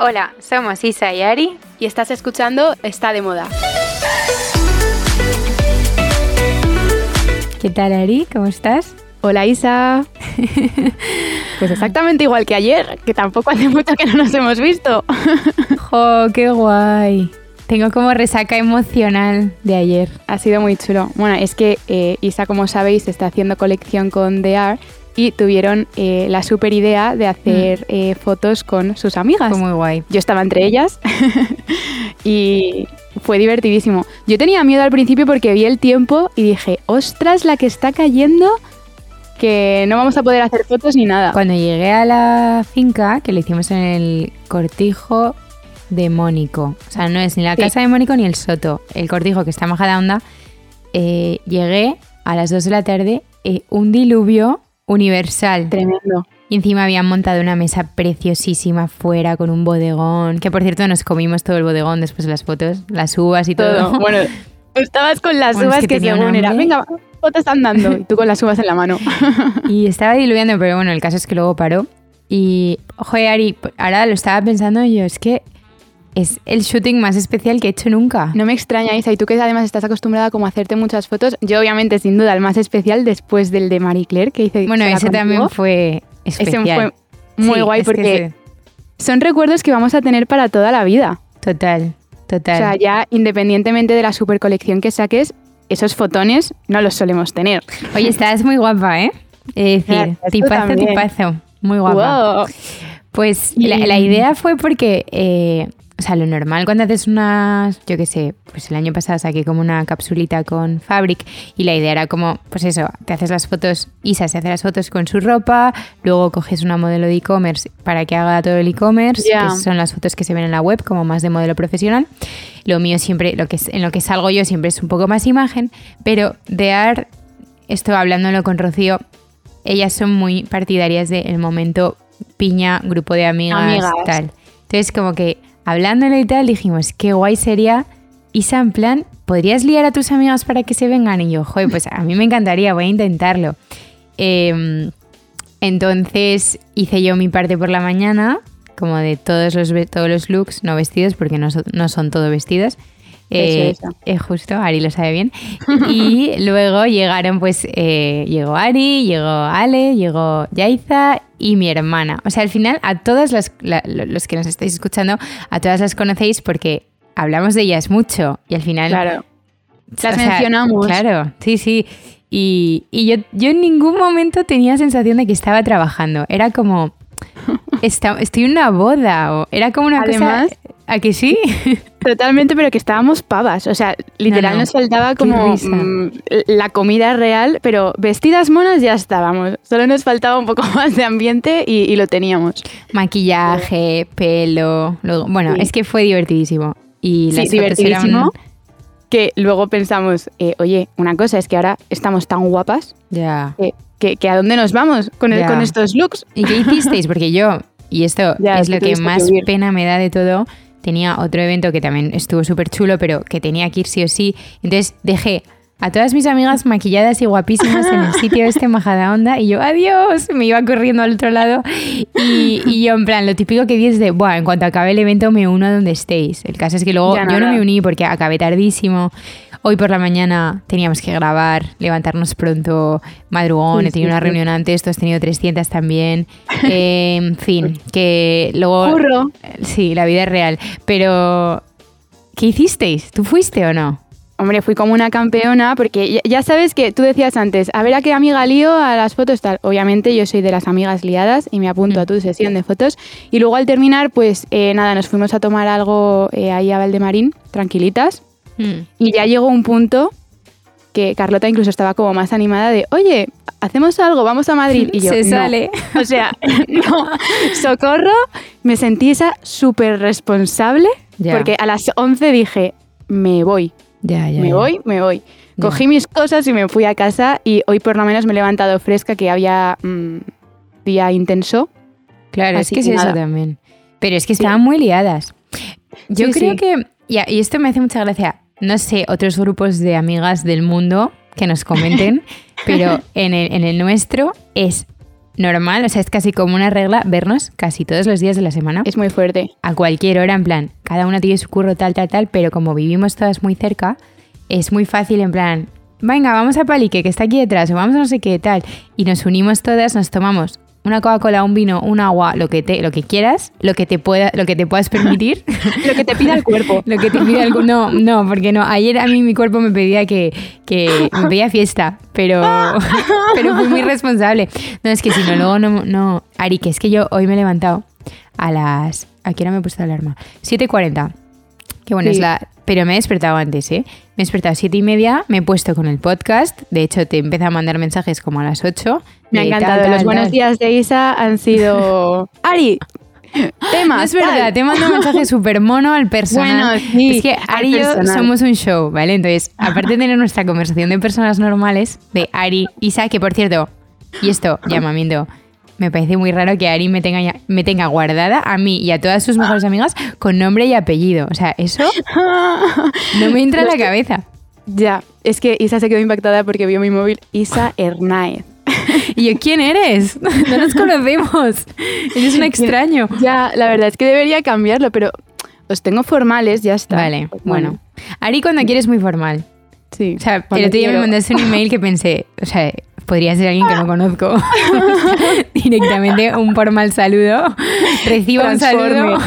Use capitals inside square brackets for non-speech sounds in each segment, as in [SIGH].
Hola, somos Isa y Ari y estás escuchando Está de Moda. ¿Qué tal Ari? ¿Cómo estás? Hola Isa. [LAUGHS] Pues exactamente igual que ayer, que tampoco hace mucho que no nos hemos visto. [LAUGHS] ¡Jo, qué guay! Tengo como resaca emocional de ayer. Ha sido muy chulo. Bueno, es que eh, Isa, como sabéis, está haciendo colección con The y tuvieron eh, la super idea de hacer mm. eh, fotos con sus amigas. Fue muy guay. Yo estaba entre ellas [LAUGHS] y fue divertidísimo. Yo tenía miedo al principio porque vi el tiempo y dije, ostras, la que está cayendo que no vamos a poder hacer fotos ni nada. Cuando llegué a la finca, que lo hicimos en el cortijo de Mónico, o sea, no es ni la casa de Mónico ni el soto, el cortijo que está en Majada Onda, eh, llegué a las 2 de la tarde, eh, un diluvio universal. Tremendo. Y encima habían montado una mesa preciosísima fuera con un bodegón, que por cierto nos comimos todo el bodegón después de las fotos, las uvas y todo. Bueno, [LAUGHS] estabas con las uvas que, que según era, venga, fotos están dando y tú con las uvas en la mano. [LAUGHS] y estaba diluviando, pero bueno, el caso es que luego paró. Y, joder, Ari, ahora lo estaba pensando yo, es que es el shooting más especial que he hecho nunca. No me extraña, Isa, y tú que además estás acostumbrada como a hacerte muchas fotos, yo obviamente sin duda el más especial después del de Marie Claire que hice. Bueno, ese también fue especial. Ese fue muy guay porque son recuerdos que vamos a tener para toda la vida. Total, total. O sea, ya independientemente de la super colección que saques, esos fotones no los solemos tener. Oye, estás muy guapa, ¿eh? Es decir, tipazo, tipazo. Muy guapa. Pues la, idea fue porque eh, o sea, lo normal cuando haces unas, yo qué sé, pues el año pasado saqué como una capsulita con Fabric y la idea era como, pues eso, te haces las fotos, Isa se hace las fotos con su ropa, luego coges una modelo de e-commerce para que haga todo el e-commerce, que son las fotos que se ven en la web, como más de modelo profesional. Lo mío siempre, lo que en lo que salgo yo siempre es un poco más imagen, pero de art, esto hablándolo con Rocío, ellas son muy partidarias del momento piña, grupo de amigas, amigas. tal. Entonces como que hablándole y tal, dijimos, qué guay sería Isa, en plan, ¿podrías liar a tus amigas para que se vengan? Y yo, joder, pues a mí me encantaría, voy a intentarlo. Em, entonces hice yo mi parte por la mañana, como de todos los, todos los looks, no vestidos, porque no, no son todo vestidos. Eh, es justo, Ari lo sabe bien. Y [LAUGHS] luego llegaron, pues, eh, llegó Ari, llegó Ale, llegó Yaiza y mi hermana. O sea, al final, a todas las, los que nos estáis escuchando, a todas las conocéis porque hablamos de ellas mucho y al final. Claro. Las mencionamos. Claro, sí, sí. Y, y yo, yo en ningún momento tenía sensación de que estaba trabajando. Era como. [LAUGHS] estoy en una boda. O era como una Además, cosa. ¿A que sí? [LAUGHS] Totalmente, pero que estábamos pavas. O sea, literal nos faltaba como mm, la comida real, pero vestidas monas ya estábamos. Solo nos faltaba un poco [LAUGHS] más de ambiente y, lo teníamos. Maquillaje, pelo. bueno, es que fue divertidísimo. Y sí, divertidísimo. Que luego pensamos, eh, oye, una cosa es que ahora estamos tan guapas. Ya. Que, que, a dónde nos vamos con, con estos looks. ¿Y qué hicisteis? [LAUGHS] Porque yo, y esto es lo que más pena me da de todo, tenía otro evento que también estuvo súper chulo, pero que tenía que ir sí o sí. Entonces dejé a todas mis amigas maquilladas y guapísimas en el sitio este Majada Onda y yo, adiós, me iba corriendo al otro lado y, yo en plan, lo típico que dices de, bueno, en cuanto acabe el evento me uno a donde estéis. El caso es que luego yo no me uní porque acabé tardísimo. Hoy por la mañana teníamos que grabar, levantarnos pronto, madrugón, he tenido una reunión antes, tú has tenido 300 también. [LAUGHS] en fin, que luego... Curro. Sí, la vida es real. Pero, ¿qué hicisteis? ¿Tú fuiste o no? Hombre, fui como una campeona porque ya sabes que tú decías antes, a ver a qué amiga lío a las fotos tal. Obviamente yo soy de las amigas liadas y me apunto a tu sesión de fotos. Y luego al terminar, pues eh, nada, nos fuimos a tomar algo eh, ahí a Valdemarín, tranquilitas. Mm. Y ya llegó un punto que Carlota incluso estaba como más animada de, oye, hacemos algo, vamos a Madrid. Y yo, Se sale. O sea, [LAUGHS] no, socorro, me sentí esa súper responsable porque a las 11 dije, me voy. Ya, ya, me voy, me voy. Cogí mis cosas y me fui a casa y hoy por lo menos me he levantado fresca que había mm, día intenso. Claro, es que, es eso también. Pero es que estaban muy liadas. Yo creo que, y esto me hace mucha gracia, no sé, otros grupos de amigas del mundo que nos comenten, [LAUGHS] pero en el, en el nuestro es normal, o sea, es casi como una regla vernos casi todos los días de la semana. Es muy fuerte. A cualquier hora, en plan, cada una tiene su curro tal, tal, tal, pero como vivimos todas muy cerca, es muy fácil en plan, venga, vamos a Palique, que está aquí detrás, o vamos a no sé qué tal, y nos unimos todas, nos tomamos una Coca-Cola, un vino, un agua, lo que te, lo que quieras, lo que te pueda, lo que te puedas permitir, [LAUGHS] lo que te pida el cuerpo, [LAUGHS] lo que te pida el no, no, porque no. Ayer a mí mi cuerpo me pedía que, que me pedía fiesta, pero, [LAUGHS] pero fui muy responsable. No es que si no luego no, no. Ari, que es que yo hoy me he levantado a las, ¿a qué hora me he puesto la alarma? 7:40. Que bueno, es la pero me he despertado antes, ¿eh? Me he despertado a siete y media, me he puesto con el podcast. De hecho, te empecé a mandar mensajes como a las 8. Me ha encantado. Los buenos días de Isa han sido. [LAUGHS] Ari, temas. es verdad, te mando un mensaje [LAUGHS] súper mono al personal. Bueno, sí, es que Ari y yo somos un show, ¿vale? Entonces, aparte de tener nuestra conversación de personas normales, de Ari, Isa, que por cierto, y esto, llamamiento me parece muy raro que Ari me tenga, me tenga guardada a mí y a todas sus mejores amigas con nombre y apellido. O sea, eso [LAUGHS] no me entra en la cabeza. Ya, es que Isa se quedó impactada porque vio mi móvil Isa [LAUGHS] Hernáez. Y yo, ¿quién eres? [LAUGHS] No nos conocemos. Eres un extraño. Ya, la verdad es que debería cambiarlo, pero os tengo formales, ya está. Vale, bueno. Ari cuando quieres muy formal. Sí. O sea, el otro día me mandaste un email que pensé, o sea, podría ser alguien que no conozco. [LAUGHS] Directamente un formal saludo. Recibo un saludo.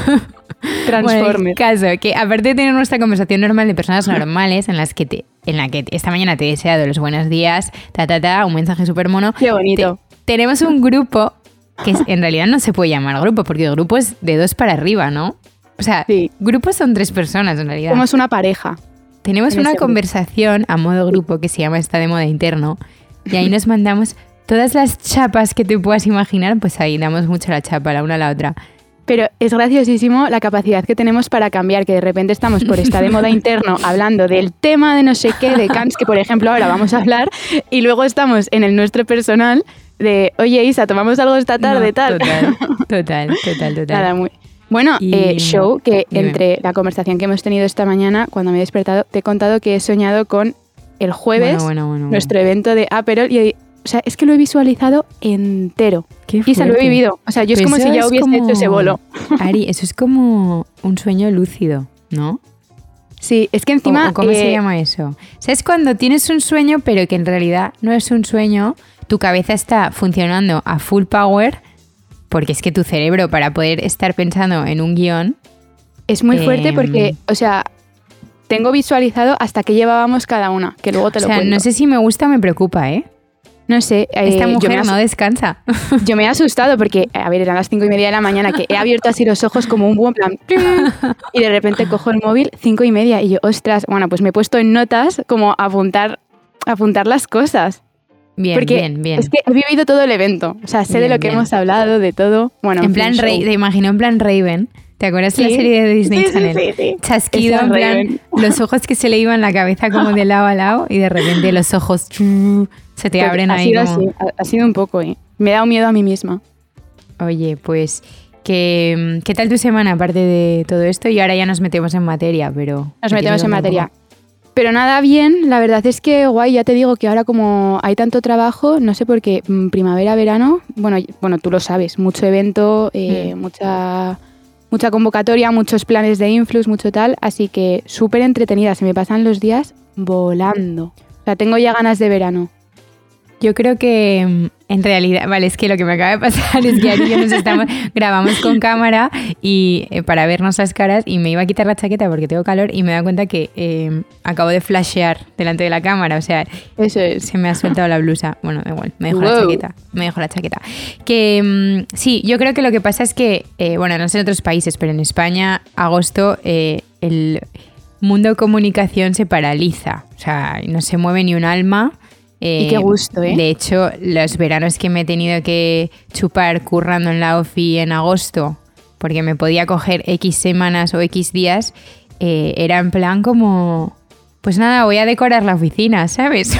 Transforme. caso, que aparte de tener nuestra conversación normal de personas normales en las que te, en la que esta mañana te he deseado los buenos días, ta ta ta, un mensaje súper mono. Qué bonito. tenemos un grupo que en realidad no se puede llamar grupo, porque el grupo es de dos para arriba, ¿no? O sea, grupos son tres personas en realidad. Somos una pareja. Tenemos una conversación a modo grupo que se llama Está de moda interno, y ahí nos mandamos todas las chapas que te puedas imaginar, pues ahí damos mucho la chapa la una a la otra. Pero es graciosísimo la capacidad que tenemos para cambiar, que de repente estamos por esta de moda [LAUGHS] interno hablando del tema de no sé qué, de Kants, que por ejemplo ahora vamos a hablar, y luego estamos en el nuestro personal de, oye Isa, tomamos algo esta tarde, tal. Total, [LAUGHS] total, total, total. Nada, muy... Bueno, eh, show, que entre la conversación que hemos tenido esta mañana, cuando me he despertado, te he contado que he soñado con el jueves nuestro evento de Aperol y o sea, es que lo he visualizado entero. y se lo he vivido. O sea, yo es pues como si ya hubiese hecho ese bolo. Ari, eso es como un sueño lúcido, ¿no? Sí, es que encima... ¿Cómo se eh, llama eso? O sea, es cuando tienes un sueño, pero que en realidad no es un sueño, tu cabeza está funcionando a full power, porque es que tu cerebro, para poder estar pensando en un guion... Es muy fuerte porque, em, o sea, tengo visualizado hasta que llevábamos cada una, que luego te lo o sea, No sé si me gusta o me preocupa, ¿eh? No sé. Esta eh, mujer no descansa. [LAUGHS] Yo me he asustado porque, a ver, eran las cinco y media de la mañana que he abierto así los ojos como un buen plan. Y de repente cojo el móvil, cinco y media, y yo, ostras, bueno, pues me he puesto en notas como apuntar, apuntar las cosas. Bien, bien, bien. Es que he vivido todo el evento. O sea, sé de lo que hemos hablado, de todo. Bueno, en, plan, Rey, te imagino en plan Raven. ¿Te acuerdas de la serie de Disney Channel? Sí, Chasquido, en plan, los ojos que se le iban la cabeza como de lado a lado y de repente los ojos se te abren ha ahí. Sido así, ha, sido un poco, ¿eh? Me he dado miedo a mí misma. Oye, pues, ¿qué, ¿qué tal tu semana aparte de todo esto? Y ahora ya nos metemos en materia, pero... Nos metemos en materia. Pero nada bien, la verdad es que guay, ya te digo que ahora como hay tanto trabajo, no sé por qué, mm, primavera, verano, bueno, bueno tú lo sabes, mucho evento, eh, mm. mucha mucha convocatoria, muchos planes de influx, mucho tal, así que súper entretenida, se me pasan los días volando. O sea, tengo ya ganas de verano. Yo creo que mm, en realidad, vale, es que lo que me acaba de pasar es que aquí nos estamos, [LAUGHS] grabamos con cámara y eh, para vernos las caras y me iba a quitar la chaqueta porque tengo calor y me he dado cuenta que em, acabo de flashear delante de la cámara, o sea, Eso es. se me ha soltado la blusa. Bueno, da igual, me dejo la chaqueta, me dejo la chaqueta. Que mm, sí, yo creo que lo que pasa es que, eh, bueno, no sé en otros países, pero en España, agosto, eh, el mundo comunicación se paraliza, o sea, no se mueve ni un alma y qué eh, gusto, ¿eh? De hecho, los veranos que me he tenido que chupar currando en la OFI en agosto, porque me podía coger X semanas o X días, eh, era en plan como, pues nada, voy a decorar la oficina, ¿sabes?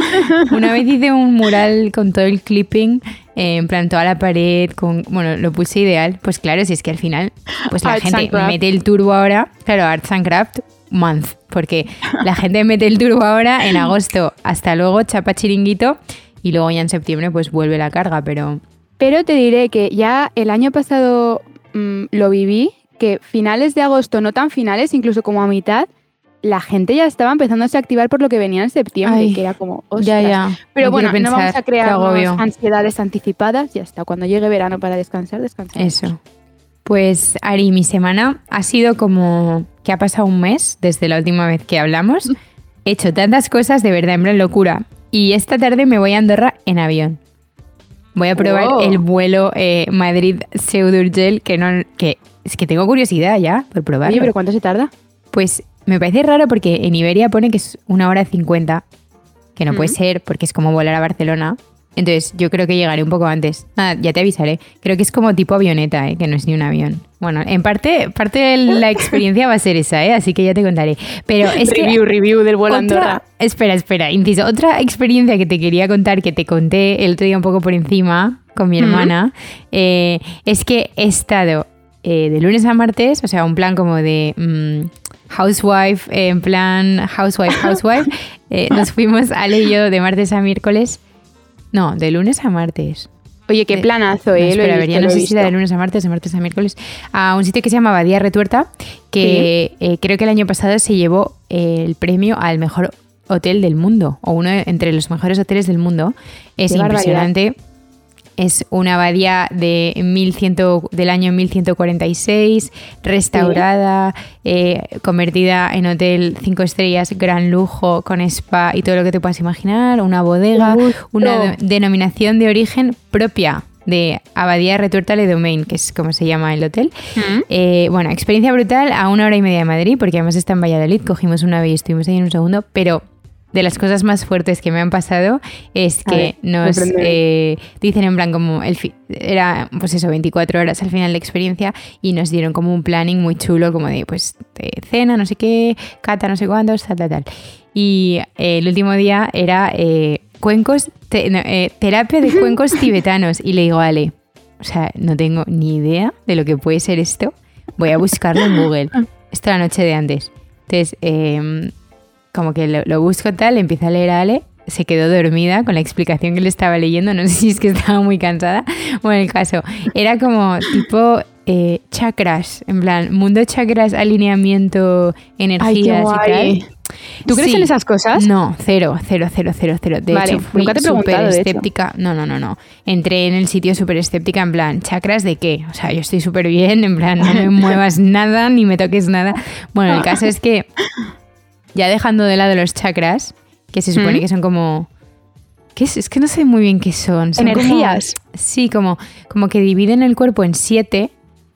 [LAUGHS] Una vez hice un mural con todo el clipping, eh, en plan toda la pared, con, bueno, lo puse ideal. Pues claro, si es que al final, pues la gente mete el turbo ahora, claro, Arts and Craft, month, porque la gente mete el turbo ahora en agosto, hasta luego, chapa chiringuito, y luego ya en septiembre pues vuelve la carga, pero Pero te diré que ya el año pasado mm, lo viví, que finales de agosto, no tan finales, incluso como a mitad, la gente ya estaba empezando a se activar por lo que venía en septiembre, que era como, Ya, ya. Pero bueno, no vamos a crear ansiedades anticipadas, ya está. Cuando llegue verano para descansar, descansar. Eso. Pues Ari, mi semana ha sido como que ha pasado un mes desde la última vez que hablamos. He hecho tantas cosas de verdad, en plan locura. Y esta tarde me voy a Andorra en avión. Voy a probar el vuelo eh, Madrid-Seudurgel, que no, que es que tengo curiosidad ya por probarlo. Oye, pero ¿cuánto se tarda? Pues me parece raro porque en Iberia pone que es una hora cincuenta, que no puede ser porque es como volar a Barcelona. Entonces yo creo que llegaré un poco antes. Nada, ya te avisaré. Creo que es como tipo avioneta, ¿eh? que no es ni un avión. Bueno, en parte, parte de la experiencia va a ser esa, ¿eh? así que ya te contaré. Pero es review, review del vuelo Andorra. Espera, espera, inciso. Otra experiencia que te quería contar, que te conté el otro día un poco por encima con mi hermana, eh, es que he estado eh, de lunes a martes, o sea, un plan como de... Mm, housewife, en plan housewife, housewife, [LAUGHS] eh, nos fuimos Ale y yo de martes a miércoles. No, de lunes a martes. Oye, qué planazo, ¿eh? No, espera, no sé si era de lunes a martes, de martes a miércoles, a un sitio que se llama Badía Retuerta, que eh, creo que el año pasado se llevó el premio al mejor hotel del mundo, o uno entre los mejores hoteles del mundo. Es impresionante. Es una abadía de 1100, del año 1146, restaurada, eh, convertida en hotel cinco estrellas, gran lujo, con spa y todo lo que te puedas imaginar, una bodega, una denominación de origen propia de Abadía Retuerta Le Domain, que es como se llama el hotel. Eh, bueno, experiencia brutal a una hora y media de Madrid, porque además está en Valladolid, cogimos una vez y estuvimos ahí en un segundo, pero de las cosas más fuertes que me han pasado es que nos eh, dicen en plan como el era pues eso 24 horas al final de experiencia y nos dieron como un planning muy chulo como de pues cena no sé qué cata no sé cuántos tal tal tal. Y eh, el último día era eh, cuencos terapia de [LAUGHS] cuencos tibetanos. Y le digo Ale o sea no tengo ni idea de lo que puede ser esto. Voy a buscarlo en Google. [LAUGHS] Esto la noche de antes entonces em, como que lo, busco tal, empieza a leer a Ale, se quedó dormida con la explicación que le estaba leyendo, no [LAUGHS] sé si es que estaba muy cansada. Bueno, el caso, era como tipo eh, chakras, en plan, mundo chakras, alineamiento, energías y tal. ¿Tú crees en esas cosas? No, cero, cero, cero, cero, cero. De hecho, fui súper escéptica. No, no, no, no. Entré en el sitio súper escéptica, en plan, ¿chakras de qué? O sea, yo estoy súper bien, en plan, no me [LAUGHS] muevas nada, ni me toques nada. Bueno, el caso es que ya dejando de lado los chakras, que se supone que son como... ¿qué es? es que no sé muy bien qué son. Energías. sí, como, como que dividen el cuerpo en siete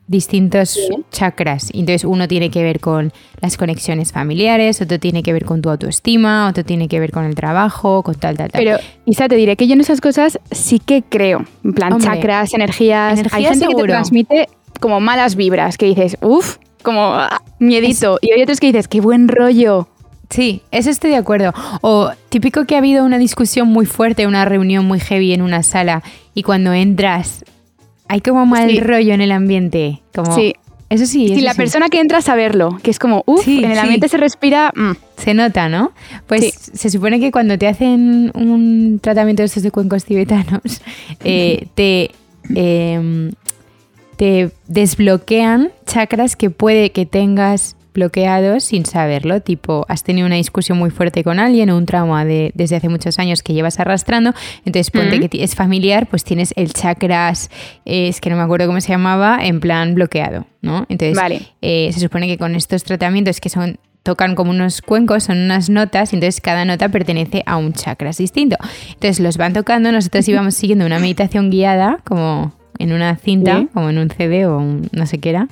distintos chakras. Entonces uno tiene que ver con las conexiones familiares, otro tiene que ver con tu autoestima, otro tiene que ver con el trabajo, con tal, tal, tal. Pero, Isa, te diré que yo en esas cosas sí que creo. En plan, chakras, energías. Hay gente que te transmite como malas vibras, que dices, uff, como ah, miedito. Y hay otros que dices, qué buen rollo. Sí, eso estoy de acuerdo. O típico que ha habido una discusión muy fuerte, una reunión muy heavy en una sala y cuando entras hay como mal rollo en el ambiente. Como, sí. Eso sí. Si la persona que entra a saberlo, que es como, uff, en el ambiente se respira. Mm. Se nota, ¿no? Pues se supone que cuando te hacen un tratamiento de estos de cuencos tibetanos, [LAUGHS] eh, te, em, te desbloquean chakras que puede que tengas bloqueados sin saberlo, tipo has tenido una discusión muy fuerte con alguien o un trauma de, desde hace muchos años que llevas arrastrando, entonces ponte que es familiar, pues tienes el chakras, es que no me acuerdo cómo se llamaba, en plan bloqueado, ¿no? Entonces eh, se supone que con estos tratamientos que son tocan como unos cuencos, son unas notas, y entonces cada nota pertenece a un chakra distinto. Entonces los van tocando, nosotros [LAUGHS] íbamos siguiendo una meditación guiada, como en una cinta, como en un CD o no sé qué era.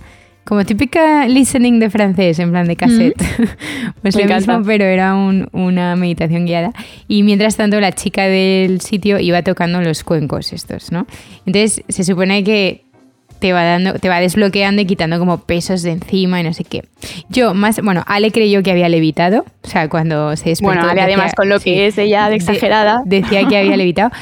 Como típica listening de francés, en plan de cassette. [LAUGHS] pues lo mismo, pero era una meditación guiada. Y mientras tanto, la chica del sitio iba tocando los cuencos estos, ¿no? Entonces, se supone que te va dando, te va desbloqueando y quitando como pesos de encima y no sé qué. Yo más, bueno, Ale creyó que había levitado, o sea, cuando se despertó. Bueno, Ale además con lo que es ella de exagerada. decía que había [LAUGHS] levitado.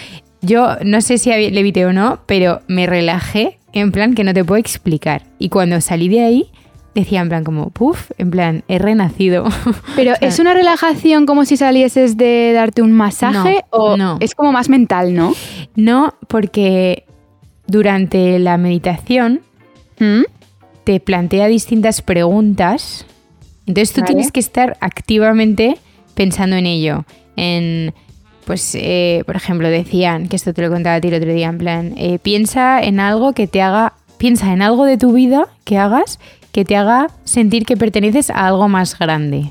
Yo no sé si levité o no, pero me relajé en plan que no te puedo explicar. Y cuando salí de ahí, decía en plan como, puff, en plan, he renacido. [LAUGHS] Pero ¿es una relajación como si salieses de darte un masaje o no. es como más mental, no? No, porque durante la meditación ¿Mm? te plantea distintas preguntas. Entonces tú Vale. tienes que estar activamente pensando en ello. En, pues, eh, por ejemplo, decían, que esto te lo contaba a ti el otro día, en plan, eh, piensa en algo que te haga, piensa en algo de tu vida que hagas que te haga sentir que perteneces a algo más grande.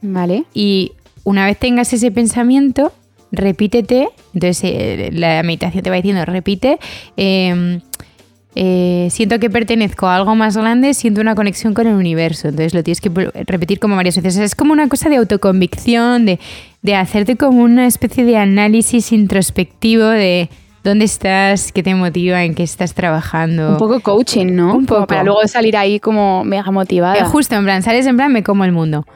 Vale. Y una vez tengas ese pensamiento, repítete. Entonces eh, la meditación te va diciendo, repite. eh, eh, siento que pertenezco a algo más grande, siento una conexión con el universo. Entonces lo tienes que repetir como varias veces. O sea, es como una cosa de autoconvicción, de, de hacerte como una especie de análisis introspectivo de dónde estás, qué te motiva, en qué estás trabajando. Un poco coaching, ¿no? Un Como poco. Para luego salir ahí como mega motivada. Eh, justo, en plan, sales en plan, me como el mundo.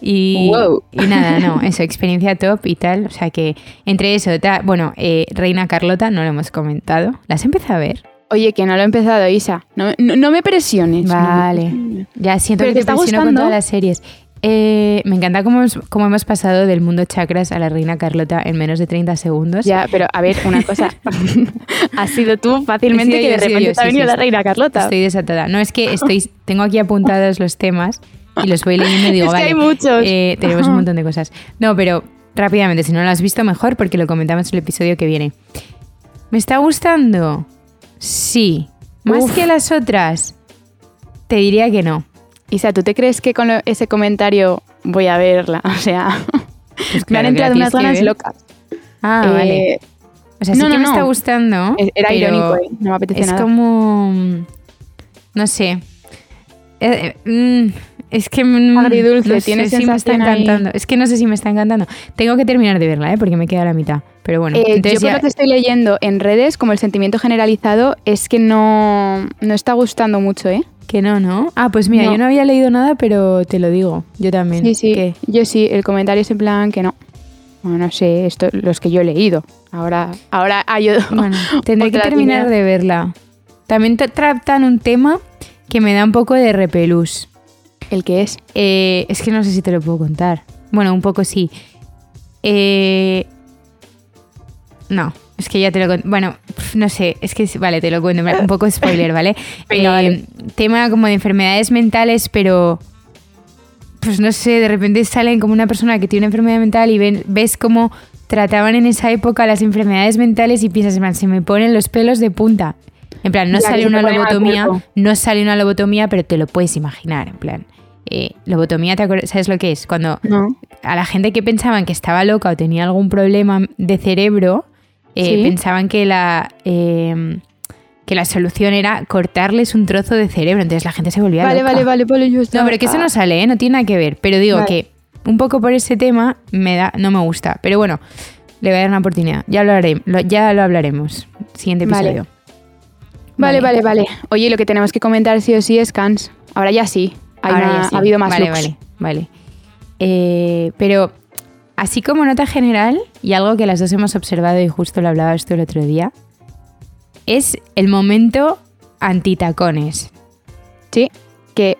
Y, Wow. y nada, no, [LAUGHS] eso, experiencia top y tal. O sea que entre eso, bueno, eh, Reina Carlota, no lo hemos comentado. ¿Las empezado a ver? Oye, que no lo he empezado, Isa. No, no- no me presiones. Vale. Ya siento ¿Pero que te te presiono con gustando? todas las series. Eh, me encanta cómo, hemos- cómo hemos pasado del mundo chakras a la Reina Carlota en menos de 30 segundos. Ya, pero a ver, una cosa. [LAUGHS] Has sido tú fácilmente sido que yo, de repente yo, te ha venido sí, la reina Carlota. Estoy desatada. No, es que estoy, tengo aquí apuntados los temas y los voy leyendo y digo, [LAUGHS] Es que vale, hay muchos. eh, tenemos un [LAUGHS] montón de cosas. No, pero rápidamente, si no lo has visto, mejor porque lo comentamos en el episodio que viene. ¿Me está gustando? Sí. ¿Más Uf. que las otras? Te diría que no. Isa, ¿tú te crees que con lo- ese comentario voy a verla? [LAUGHS] O sea, Pues me han entrado unas ganas locas. Ah, Eh, vale. O sea, sí no, que no, me está gustando. Era pero irónico, ¿eh? No me apetece Es nada. como. No sé. Eh, eh, mm, es que. mm, Agridulce, no tiene si me está ahí. encantando. Es que no sé si me está encantando. Tengo que terminar de verla, ¿eh? Porque me queda la mitad. Pero bueno. Eh, entonces yo por ya- lo que estoy leyendo en redes, como el sentimiento generalizado, es que no, no está gustando mucho, ¿eh? Que no, ¿no? Ah, pues mira, No. yo no había leído nada, pero te lo digo. Yo también. Sí, sí. ¿Qué? Yo sí, el comentario es en plan que no. Bueno, no sé, esto, los que yo he leído. Ahora, ahora hay o- Bueno, [LAUGHS] tendré que terminar línea. de verla. También tratan un tema que me da un poco de repelús. el que es. Eh, es que no sé si te lo puedo contar. Bueno, un poco sí. Eh, no, es que ya te lo cuento. Bueno, no sé, es que vale, te lo cuento. Un poco spoiler, ¿vale? Venga, [LAUGHS] Eh, vale. Tema como de enfermedades mentales, pero. Pues no sé, de repente salen como una persona que tiene una enfermedad mental y ven- ves cómo trataban en esa época las enfermedades mentales y piensas, en plan, se me ponen los pelos de punta. En plan, no sale una lobotomía, no sale una lobotomía, pero te lo puedes imaginar, en plan. Eh, lobotomía, ¿te acuerdas? ¿sabes lo que es? Cuando No. a la gente que pensaban que estaba loca o tenía algún problema de cerebro, eh, Sí. pensaban que la, eh, que la solución era cortarles un trozo de cerebro. Entonces la gente se volvía Vale, loca. vale, vale, vale, yo No, estaba- pero que eso no sale, ¿eh? no tiene nada que ver. Pero digo Vale. que un poco por ese tema me da, no me gusta. Pero bueno, le voy a dar una oportunidad. Ya lo, haré, lo- ya lo hablaremos. Siguiente episodio. Vale, vale, vale. Oye, lo que tenemos que comentar sí o sí es Cans. Ahora ya sí. Ahora una- ya sí. Ha habido más Vale, looks. vale, vale. Eh, pero así como nota general, y algo que las dos hemos observado y justo lo hablabas tú el otro día, es el momento antitacones. Sí, que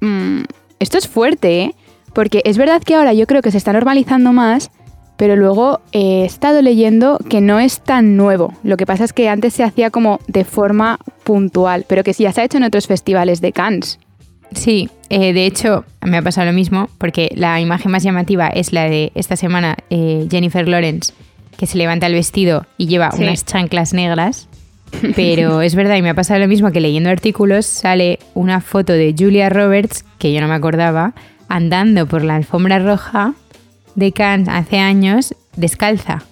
mm, esto es fuerte, ¿eh? Porque es verdad que ahora yo creo que se está normalizando más, pero luego eh, he estado leyendo que no es tan nuevo. Lo que pasa es que antes se hacía como de forma puntual, pero que sí ya se ha hecho en otros festivales de Cannes. Sí, eh, de hecho me ha pasado lo mismo porque la imagen más llamativa es la de esta semana eh, Jennifer Lawrence que se levanta el vestido y lleva Sí. unas chanclas negras. Pero es verdad y me ha pasado lo mismo que leyendo artículos sale una foto de Julia Roberts, que yo no me acordaba, andando por la alfombra roja de Cannes hace años descalza.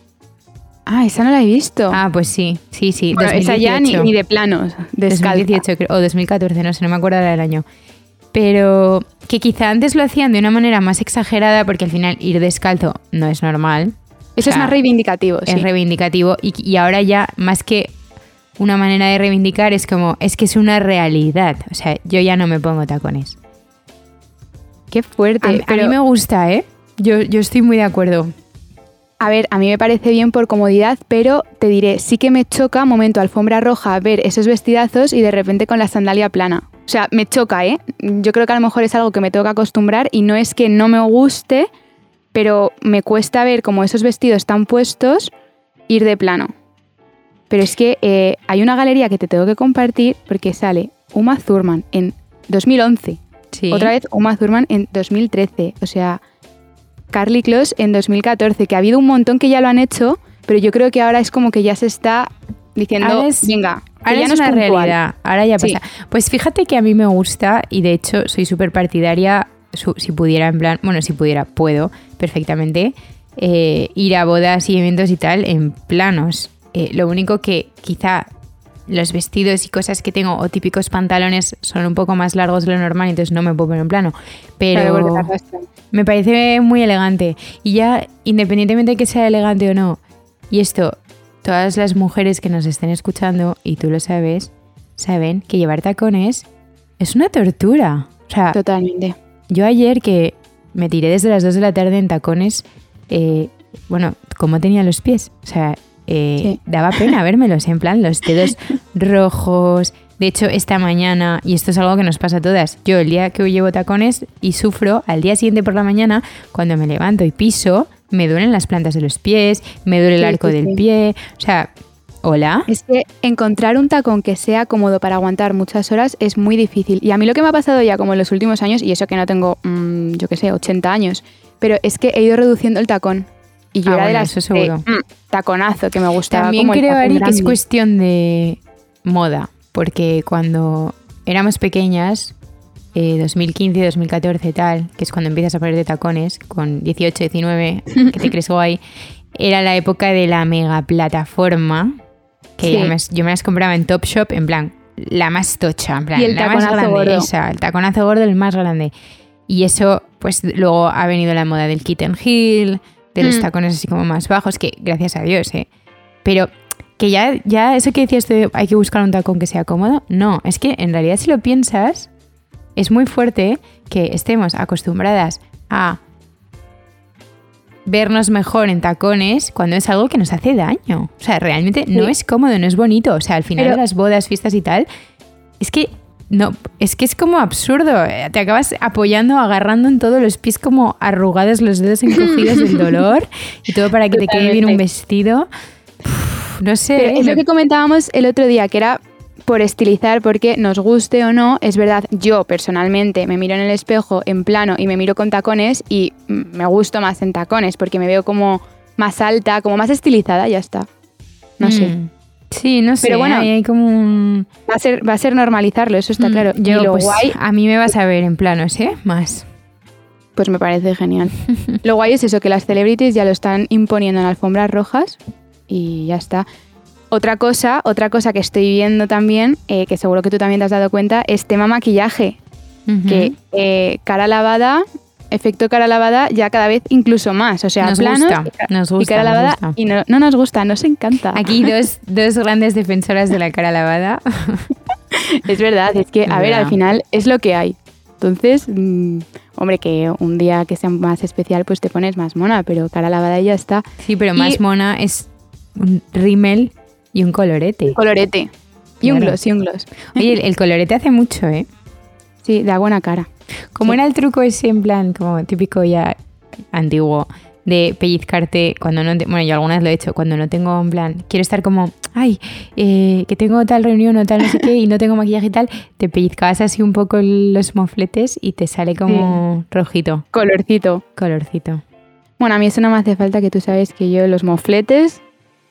Ah, esa no la he visto. Ah, pues sí, sí, sí. bueno, esa ya ni, 2018. ni de planos. Descalza. 2018 creo, o 2014, no sé, no me acuerdo del año. Pero que quizá antes lo hacían de una manera más exagerada porque al final ir descalzo no es normal. Eso O sea, es más reivindicativo, sí. Es reivindicativo y, y ahora ya más que una manera de reivindicar es como, es que es una realidad. O sea, yo ya no me pongo tacones. Qué fuerte. A, a mí me gusta, ¿eh? Yo, yo estoy muy de acuerdo. A ver, a mí me parece bien por comodidad, pero te diré, sí que me choca, momento alfombra roja, ver esos vestidazos y de repente con la sandalia plana. O sea, me choca, ¿eh? Yo creo que a lo mejor es algo que me tengo que acostumbrar y no es que no me guste, pero me cuesta ver como esos vestidos están puestos ir de plano. Pero es que eh, hay una galería que te tengo que compartir porque sale Uma Thurman en 2011. Otra vez Uma Thurman en 2013. O sea, Carly Close en 2014. Que ha habido un montón que ya lo han hecho, pero yo creo que ahora es como que ya se está diciendo, venga, ahora ya no es una realidad. Ahora ya pasa. Pues fíjate que a mí me gusta y de hecho soy súper partidaria, si pudiera, en plan, bueno, si pudiera, puedo perfectamente. Eh, ir a bodas y eventos y tal en planos. Eh, lo único que quizá los vestidos y cosas que tengo o típicos pantalones son un poco más largos de lo normal, entonces no me puedo poner en plano. Pero me parece muy elegante. Y ya, independientemente de que sea elegante o no, y esto, todas las mujeres que nos estén escuchando, y tú lo sabes, saben que llevar tacones es una tortura. O sea, Totalmente. Yo ayer que me tiré desde las 2 de la tarde en tacones, eh, bueno, ¿cómo tenía los pies? O sea, eh, daba pena [LAUGHS] vérmelos, en plan, los dedos rojos. De hecho, esta mañana, y esto es algo que nos pasa a todas, yo el día que llevo tacones y sufro, al día siguiente por la mañana, cuando me levanto y piso, me duelen las plantas de los pies, me duele el arco del pie, o sea, Hola. Es que encontrar un tacón que sea cómodo para aguantar muchas horas es muy difícil. Y a mí lo que me ha pasado ya como en los últimos años, y eso que no tengo, mm, yo qué sé, 80 años, pero es que he ido reduciendo el tacón. Y yo ah, era de las eso seguro. Mm, taconazo que me gustaba. También creo, Ari, que es cuestión de moda, porque cuando éramos pequeñas, 2015, eh, 2014 tal, que es cuando empiezas a ponerte tacones, con 18, 19, que te [LAUGHS] crees guay, era la época de la mega plataforma, que yo me las compraba en Topshop, en plan, la más tocha, en plan, y el la más grande, gordo. el taconazo gordo, el más grande. Y eso, pues luego ha venido la moda del kitten heel, de los mm. tacones así como más bajos, que gracias a Dios, ¿eh? Pero que ya, ya eso que decías de hay que buscar un tacón que sea cómodo, no, es que en realidad si lo piensas, es muy fuerte que estemos acostumbradas a vernos mejor en tacones cuando es algo que nos hace daño. O sea, realmente no es cómodo, no es bonito. O sea, al final de las bodas, fiestas y tal, es que no, es que es como absurdo. Te acabas apoyando, agarrando en todos los pies como arrugados, los dedos [LAUGHS] encogidos del dolor y todo para que te quede bien un vestido. no sé. es lo que comentábamos el otro día, que era por estilizar, porque nos guste o no, es verdad, yo personalmente me miro en el espejo en plano y me miro con tacones y me gusto más en tacones, porque me veo como más alta, como más estilizada, ya está. No sé. Mm. Sí, no sé. Pero bueno, hay como un... Va a ser, va a ser normalizarlo, eso está mm, claro. Yo, lo pues, guay... A mí me vas a ver en planos, ¿eh? Más. Pues me parece genial. [LAUGHS] lo guay es eso, que las celebrities ya lo están imponiendo en alfombras rojas y ya está. Otra cosa, otra cosa que estoy viendo también, eh, que seguro que tú también te has dado cuenta, es tema maquillaje. Que eh, cara lavada efecto cara lavada ya cada vez incluso más. O sea, nos planos gusta, nos gusta, y cara lavada y no, nos gusta, nos encanta. Aquí dos, [LAUGHS] dos grandes defensoras de la cara lavada. [LAUGHS] es verdad, es que, a ver, al final es lo que hay. Entonces, mm, hombre, que un día que sea más especial, pues te pones más mona, pero cara lavada ya está. Sí, pero más mona es un rímel y un colorete. colorete. Y un gloss, y un gloss. Oye, el colorete hace mucho, ¿eh? Sí, da buena cara. Como era el truco ese en plan, como típico ya antiguo, de pellizcarte cuando no... bueno, yo algunas lo he hecho, cuando no tengo en plan... Quiero estar como, ay, eh, que tengo tal reunión o tal no sé qué y no tengo maquillaje y tal, te pellizcabas así un poco los mofletes y te sale como rojito. Colorcito. Colorcito. Bueno, a mí eso no me hace falta que tú sabes que yo los mofletes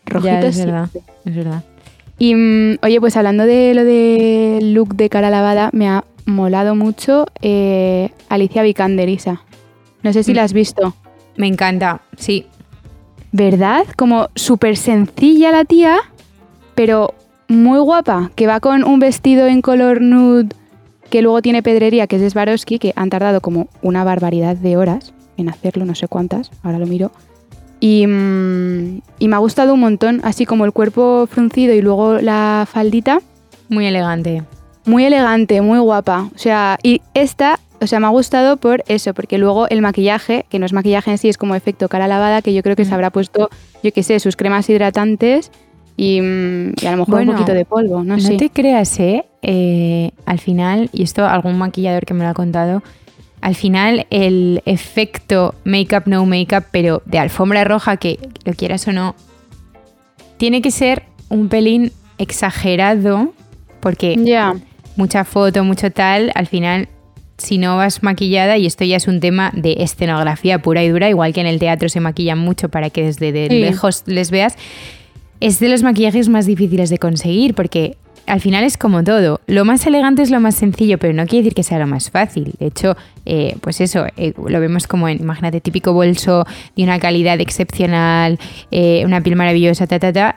rojitos... es verdad, es verdad. Y mm, oye, pues hablando de lo de look de cara lavada, me ha molado mucho eh, Alicia Vikander, Isa. No sé si la has visto. Me encanta, sí. ¿Verdad? Como súper sencilla la tía, pero muy guapa, que va con un vestido en color nude que luego tiene pedrería, que es de Swarovski, que han tardado como una barbaridad de horas en hacerlo, no sé cuántas, ahora lo miro. Y, mm, y me ha gustado un montón, así como el cuerpo fruncido y luego la faldita. Muy elegante muy elegante, muy guapa. O sea, y esta, o sea, me ha gustado por eso, porque luego el maquillaje, que no es maquillaje en sí, es como efecto cara lavada, que yo creo que se mm. habrá puesto, yo qué sé, sus cremas hidratantes y, a lo mejor un poquito de polvo, no, sé. No te creas, ¿eh? ¿eh? Al final, y esto algún maquillador que me lo ha contado, al final el efecto make-up, no make-up, pero de alfombra roja, que lo quieras o no, tiene que ser un pelín exagerado porque mucha foto, mucho tal, al final si no vas maquillada, y esto ya es un tema de escenografía pura y dura, igual que en el teatro se maquillan mucho para que desde lejos les veas, es de los maquillajes más difíciles de conseguir porque al final es como todo. Lo más elegante es lo más sencillo, pero no quiere decir que sea lo más fácil. De hecho, eh, pues eso, eh, lo vemos como en, imagínate, típico bolso de una calidad excepcional, eh, una piel maravillosa, ta, ta, ta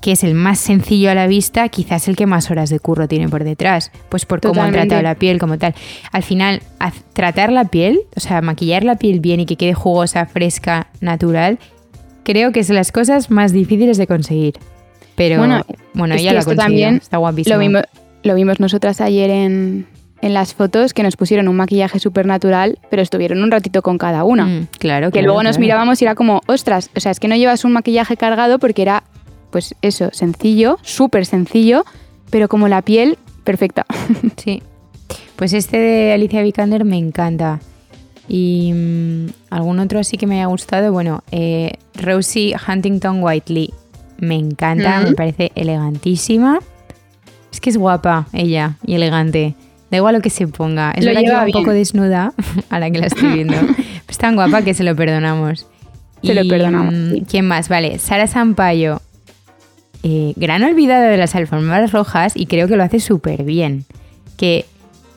que es el más sencillo a la vista, quizás el que más horas de curro tiene por detrás, pues por cómo han tratado la piel como tal. Al final, tratar la piel, o sea, maquillar la piel bien y que quede jugosa, fresca, natural, creo que es de las cosas más difíciles de conseguir. Pero bueno, bueno ella lo también está guapísimo. Lo, vimos nosotras ayer en, las fotos que nos pusieron un maquillaje súper natural, pero estuvieron un ratito con cada una. Mm, claro, Que luego nos mirábamos y era como, ostras, o sea, es que no llevas un maquillaje cargado porque era pues eso, sencillo, súper sencillo, pero como la piel, perfecta. [LAUGHS] Sí. Pues este de Alicia Vikander me encanta. Y mm, algún otro así que me haya gustado, bueno, eh, Rosie Huntington Whiteley. Me encanta, me parece elegantísima. Es que es guapa ella y elegante. Da igual lo que se ponga. Es verdad que va un poco desnuda [LAUGHS] a la que la estoy [LAUGHS] viendo. es tan guapa que se lo perdonamos. Se lo perdonamos. Mm, ¿Quién más? Vale, Sara Sampaio. Eh, gran olvidada de las alfombras rojas y creo que lo hace súper bien. Que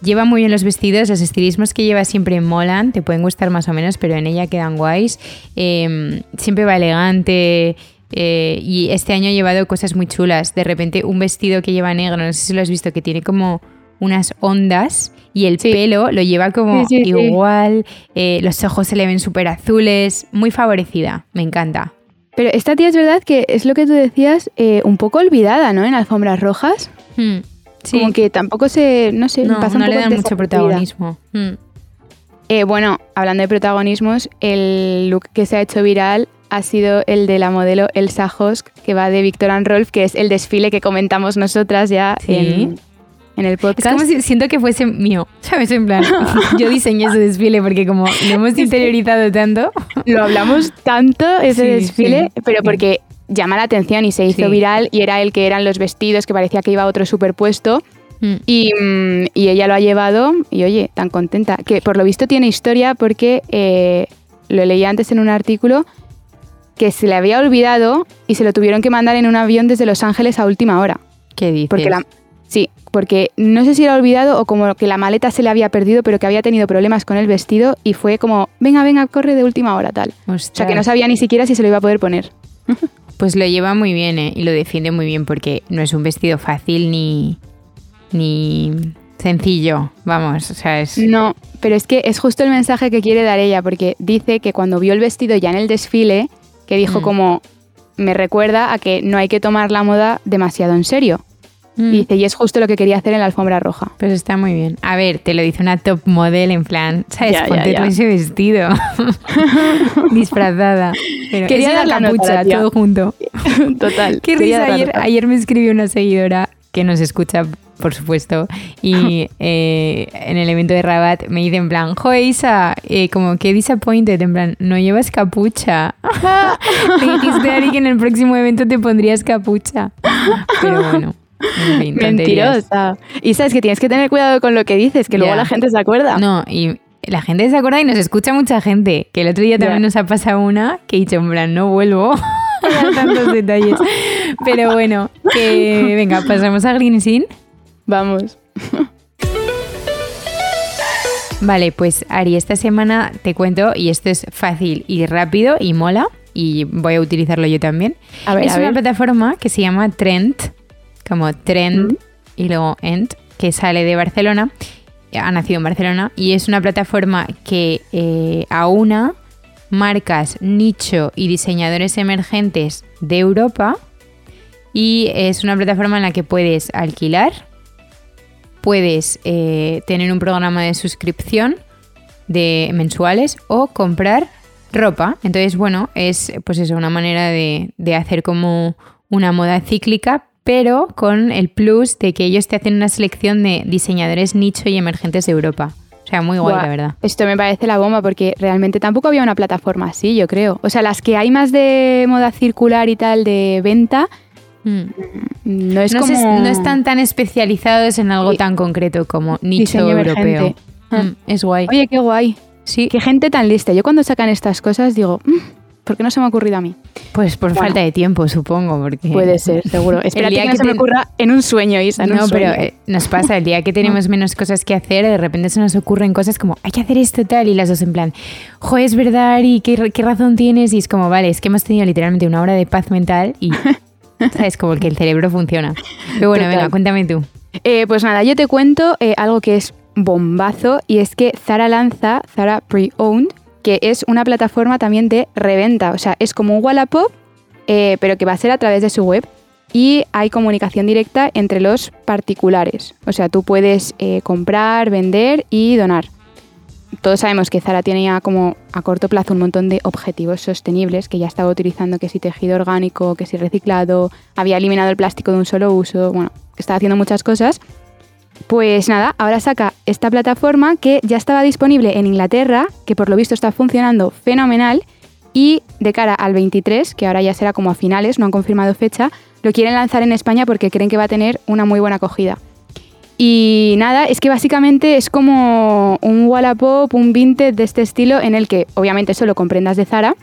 lleva muy bien los vestidos, los estilismos que lleva siempre molan, te pueden gustar más o menos, pero en ella quedan guays. Em, siempre va elegante. Eh, y este año ha llevado cosas muy chulas. De repente, un vestido que lleva negro, no sé si lo has visto, que tiene como unas ondas y el pelo lo lleva como igual. Eh, los ojos se le ven súper azules. Muy favorecida, me encanta. Pero esta tía es verdad que es lo que tú decías, eh, un poco olvidada, ¿no? En alfombras rojas. Hmm, sí. Como que tampoco se, no sé, no, pasa un no le dan mucho protagonismo. Hmm. Eh, bueno, hablando de protagonismos, el look que se ha hecho viral ha sido el de la modelo Elsa Hosk, que va de Victor and Rolf, que es el desfile que comentamos nosotras ya en, en el podcast. Es como si siento que fuese mío, ¿sabes? En plan, [LAUGHS] yo diseñé ese desfile porque como lo hemos interiorizado tanto. Lo hablamos tanto ese desfile, pero porque llama la atención y se hizo viral y era el que eran los vestidos que parecía que iba otro superpuesto. Mm. Y, mm, y, ella lo ha llevado y oye, tan contenta. Que por lo visto tiene historia porque eh, lo leí antes en un artículo que se le había olvidado y se lo tuvieron que mandar en un avión desde Los Ángeles a última hora. ¿Qué dices? Porque la, sí, porque no sé si era olvidado o como que la maleta se le había perdido, pero que había tenido problemas con el vestido y fue como, venga, venga, corre de última hora, tal. O sea, que no sabía ni siquiera si se lo iba a poder poner. Pues lo lleva muy bien ¿eh? y lo defiende muy bien porque no es un vestido fácil ni, ni sencillo, vamos, o sea, es... No, pero es que es justo el mensaje que quiere dar ella, porque dice que cuando vio el vestido ya en el desfile, que dijo mm. como, me recuerda a que no hay que tomar la moda demasiado en serio. Mm. Y dice, y es justo lo que quería hacer en la alfombra roja. Pues está muy bien. A ver, te lo dice una top model en plan, ¿sabes? Ponte ese vestido. [LAUGHS] Disfrazada. quería dar la capucha, todo junto. Total. Qué risa. Ayer, ayer me escribió una seguidora que nos escucha por supuesto. Y [LAUGHS] eh, en el evento de Rabat me dice en plan, joder Isa, eh, como que disappointed, en plan, no llevas capucha. [LAUGHS] me dijiste Ari que en el próximo evento te pondrías capucha. Pero bueno. [LAUGHS] Mentirosa. Y sabes que tienes que tener cuidado con lo que dices, que luego la gente se acuerda. No, y la gente se acuerda y nos escucha mucha gente. Que el otro día también nos ha pasado una que he dicho, en plan, no vuelvo tantos detalles. Pero [LAUGHS] bueno, que venga, pasamos a Green Sin. Vamos. Vale, pues Ari, esta semana te cuento, y esto es fácil y rápido y mola, y voy a utilizarlo yo también. es una plataforma que se llama Trend, como Trend y luego End, que sale de Barcelona, ha nacido en Barcelona y es una plataforma que eh, aúna marcas, nicho y diseñadores emergentes de Europa y es una plataforma en la que puedes alquilar, puedes eh, tener un programa de suscripción de mensuales o comprar ropa. Entonces, bueno, es pues eso, una manera de, de hacer como una moda cíclica, pero con el plus de que ellos te hacen una selección de diseñadores nicho y emergentes de Europa. O sea, muy guay, la verdad. Esto me parece la bomba porque realmente tampoco había una plataforma así, yo creo. O sea, las que hay más de moda circular y tal de venta, Mm. No, es como... no están tan especializados en algo tan concreto como nicho europeo. Mm, ah. es guay. Oye, qué guay. Sí. Qué gente tan lista. Yo cuando sacan estas cosas digo, mm, ¿por qué no se me ha ocurrido a mí? Pues por falta de tiempo, supongo, porque... Puede ser, seguro. [LAUGHS] Espera que, que se me ocurra en un sueño, Isa, No, pero eh, nos pasa, el día que [LAUGHS] tenemos menos cosas que hacer, de repente se nos ocurren cosas como, hay que hacer esto tal, y las dos en plan, jo, es verdad, y qué, qué razón tienes, y es como, vale, es que hemos tenido literalmente una hora de paz mental y... [LAUGHS] ¿Sabes? Como que el cerebro funciona. Pero bueno, venga, cuéntame tú. Eh, pues nada, yo te cuento eh, algo que es bombazo y es que Zara lanza Zara Pre-Owned, que es una plataforma también de reventa. O sea, es como un Wallapop, eh, pero que va a ser a través de su web. Y hay comunicación directa entre los particulares. O sea, tú puedes eh, comprar, vender y donar. Todos sabemos que Zara tiene ya como a corto plazo un montón de objetivos sostenibles que ya estaba utilizando, que si tejido orgánico, que si reciclado, había eliminado el plástico de un solo uso, bueno, está haciendo muchas cosas. Pues nada, ahora saca esta plataforma que ya estaba disponible en Inglaterra, que por lo visto está funcionando fenomenal, y de cara al 23, que ahora ya será como a finales, no han confirmado fecha, lo quieren lanzar en España porque creen que va a tener una muy buena acogida. Y nada, es que básicamente es como un Wallapop, un vintage de este estilo en el que obviamente solo comprendas de Zara,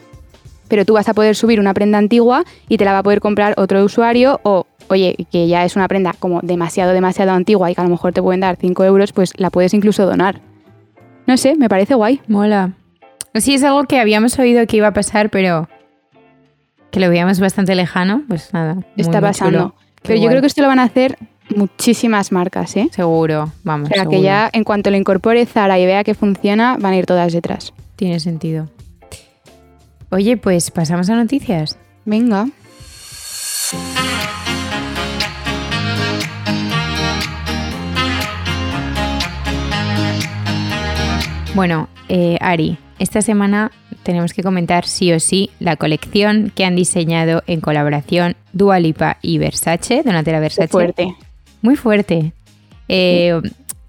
pero tú vas a poder subir una prenda antigua y te la va a poder comprar otro usuario o oye, que ya es una prenda como demasiado, demasiado antigua y que a lo mejor te pueden dar 5 euros, pues la puedes incluso donar. No sé, me parece guay. Mola. Sí, es algo que habíamos oído que iba a pasar, pero que lo veíamos bastante lejano, pues nada. Está pasando. Pero yo creo que esto lo van a hacer muchísimas marcas, ¿eh? Seguro, vamos. O sea, que ya en cuanto lo incorpore Zara y vea que funciona, van a ir todas detrás. Tiene sentido. Oye, pues pasamos a noticias. Venga. Bueno, eh, Ari, esta semana tenemos que comentar sí o sí la colección que han diseñado en colaboración Dualipa y Versace, Donatella Versace. Fuerte. Muy fuerte. Eh,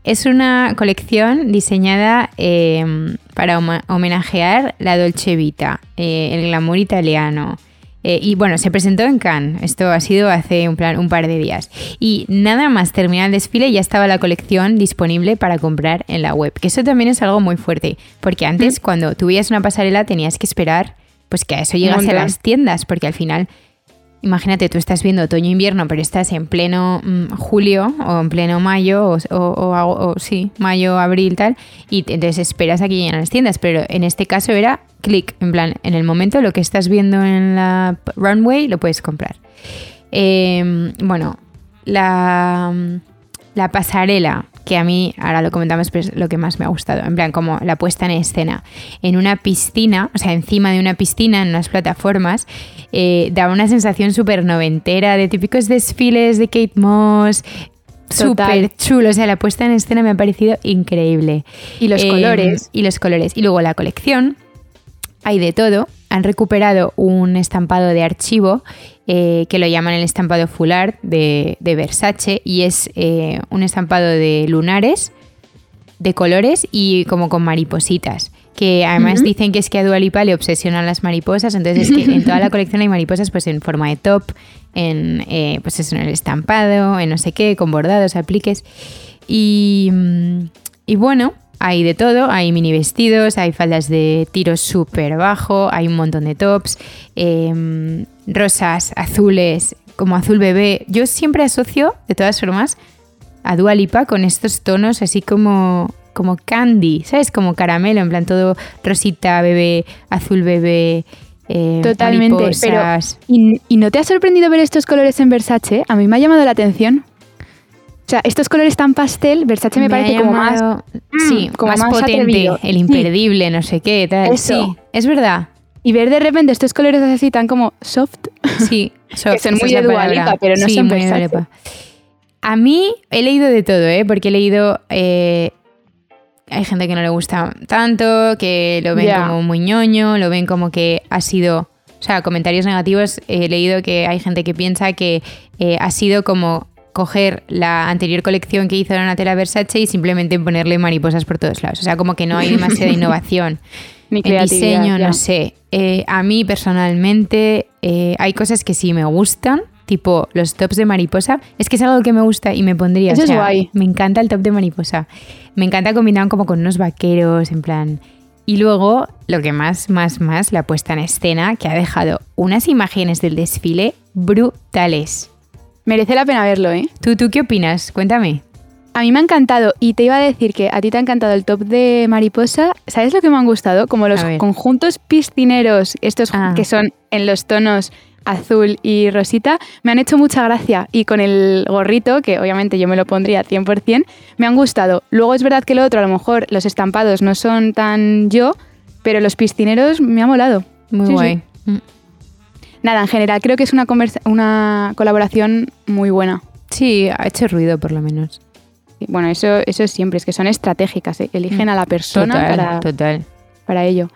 es una colección diseñada em, para homenajear la Dolce Vita, eh, el glamour italiano, eh, y bueno, se presentó en Cannes, esto ha sido hace un, plan, un par de días. Y nada más terminar el desfile ya estaba la colección disponible para comprar en la web, que eso también es algo muy fuerte, porque antes cuando tú una pasarela tenías que esperar pues que a eso llegase a las tiendas, porque al final imagínate, tú estás viendo otoño-invierno, pero estás en pleno mm, julio o en pleno mayo, o, sí, mayo, abril, tal, y entonces esperas a que lleguen las tiendas, pero en este caso era clic, en plan, en el momento lo que estás viendo en la runway lo puedes comprar. Em, bueno, la, la pasarela que a mí, ahora lo comentamos, pero es lo que más me ha gustado. En plan, como la puesta en escena en una piscina, o sea, encima de una piscina, en unas plataformas, eh, daba una sensación súper noventera de típicos desfiles de Kate Moss. Súper chulo, o sea, la puesta en escena me ha parecido increíble. Y los colores. Y los colores. Y luego la colección, hay de todo. Han recuperado un estampado de archivo eh, que lo llaman el estampado full art de, Versace y es eh, un estampado de lunares, de colores y como con maripositas. Que además dicen que es que a Dualipa le obsesionan las mariposas, entonces es que en toda la [LAUGHS] colección hay mariposas pues en forma de top, en eh, pues eso, en el estampado, en no sé qué, con bordados, apliques. Y, mm, y bueno, hay de todo, hay mini vestidos, hay faldas de tiro súper bajo, hay un montón de tops, em, rosas, azules, como azul bebé. Yo siempre asocio, de todas formas, a Dua Lipa con estos tonos así como, como candy, ¿sabes? Como caramelo, en plan todo rosita, bebé, azul bebé. Eh, Totalmente, ¿y, ¿y no te ha sorprendido ver estos colores en Versace? A mí me ha llamado la atención. Sea, estos colores tan pastel, Versace me, parece como más. Sí, mm, como más, potente, el imperdible, no sé qué, tal. Sí, es verdad. Y ver de repente estos colores así tan como soft. Sí, [LAUGHS] soft. que son muy de pero no son muy Versace. A mí he leído de todo, ¿eh? Porque he leído. Eh, hay gente que no le gusta tanto, que lo ven como muy ñoño, lo ven como que ha sido. O sea, comentarios negativos. He leído que hay gente que piensa que eh, ha sido como coger la anterior colección que hizo Donatella Versace y simplemente ponerle mariposas por todos lados. O sea, como que no hay [LAUGHS] demasiada innovación. Ni el diseño, no sé. Eh, a mí personalmente eh, hay cosas que sí me gustan, tipo los tops de mariposa. Es que es algo que me gusta y me pondría. Eso es guay. Me encanta el top de mariposa. Me encanta combinado como con unos vaqueros, en plan. Y luego, lo que más, más, más, la puesta en escena, que ha dejado unas imágenes del desfile brutales. Merece la pena verlo, ¿eh? ¿Tú, tú qué opinas? Cuéntame. A mí me ha encantado y te iba a decir que a ti te ha encantado el top de mariposa. ¿Sabes lo que me han gustado? Como los conjuntos piscineros, estos ah. que son en los tonos azul y rosita, me han hecho mucha gracia. Y con el gorrito, que obviamente yo me lo pondría 100%, me han gustado. Luego es verdad que lo otro, a lo mejor los estampados no son tan yo, pero los piscineros me ha molado. Muy guay. Mm. Nada, en general creo que es una, una colaboración muy buena. Sí, ha hecho ruido por lo menos. Bueno, eso, eso siempre, es que son estratégicas, ¿eh? eligen a la persona para, para ello.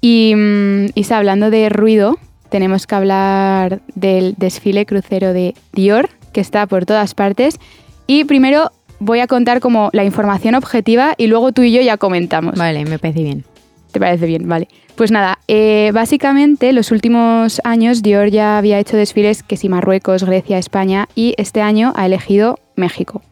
Y mm, Isa, hablando de ruido, tenemos que hablar del desfile crucero de Dior, que está por todas partes. Y primero voy a contar como la información objetiva y luego tú y yo ya comentamos. Vale, me parece bien. ¿Te parece bien? Vale. Pues nada, eh, básicamente los últimos años Dior ya había hecho desfiles que si Marruecos, Grecia, España y este año ha elegido México.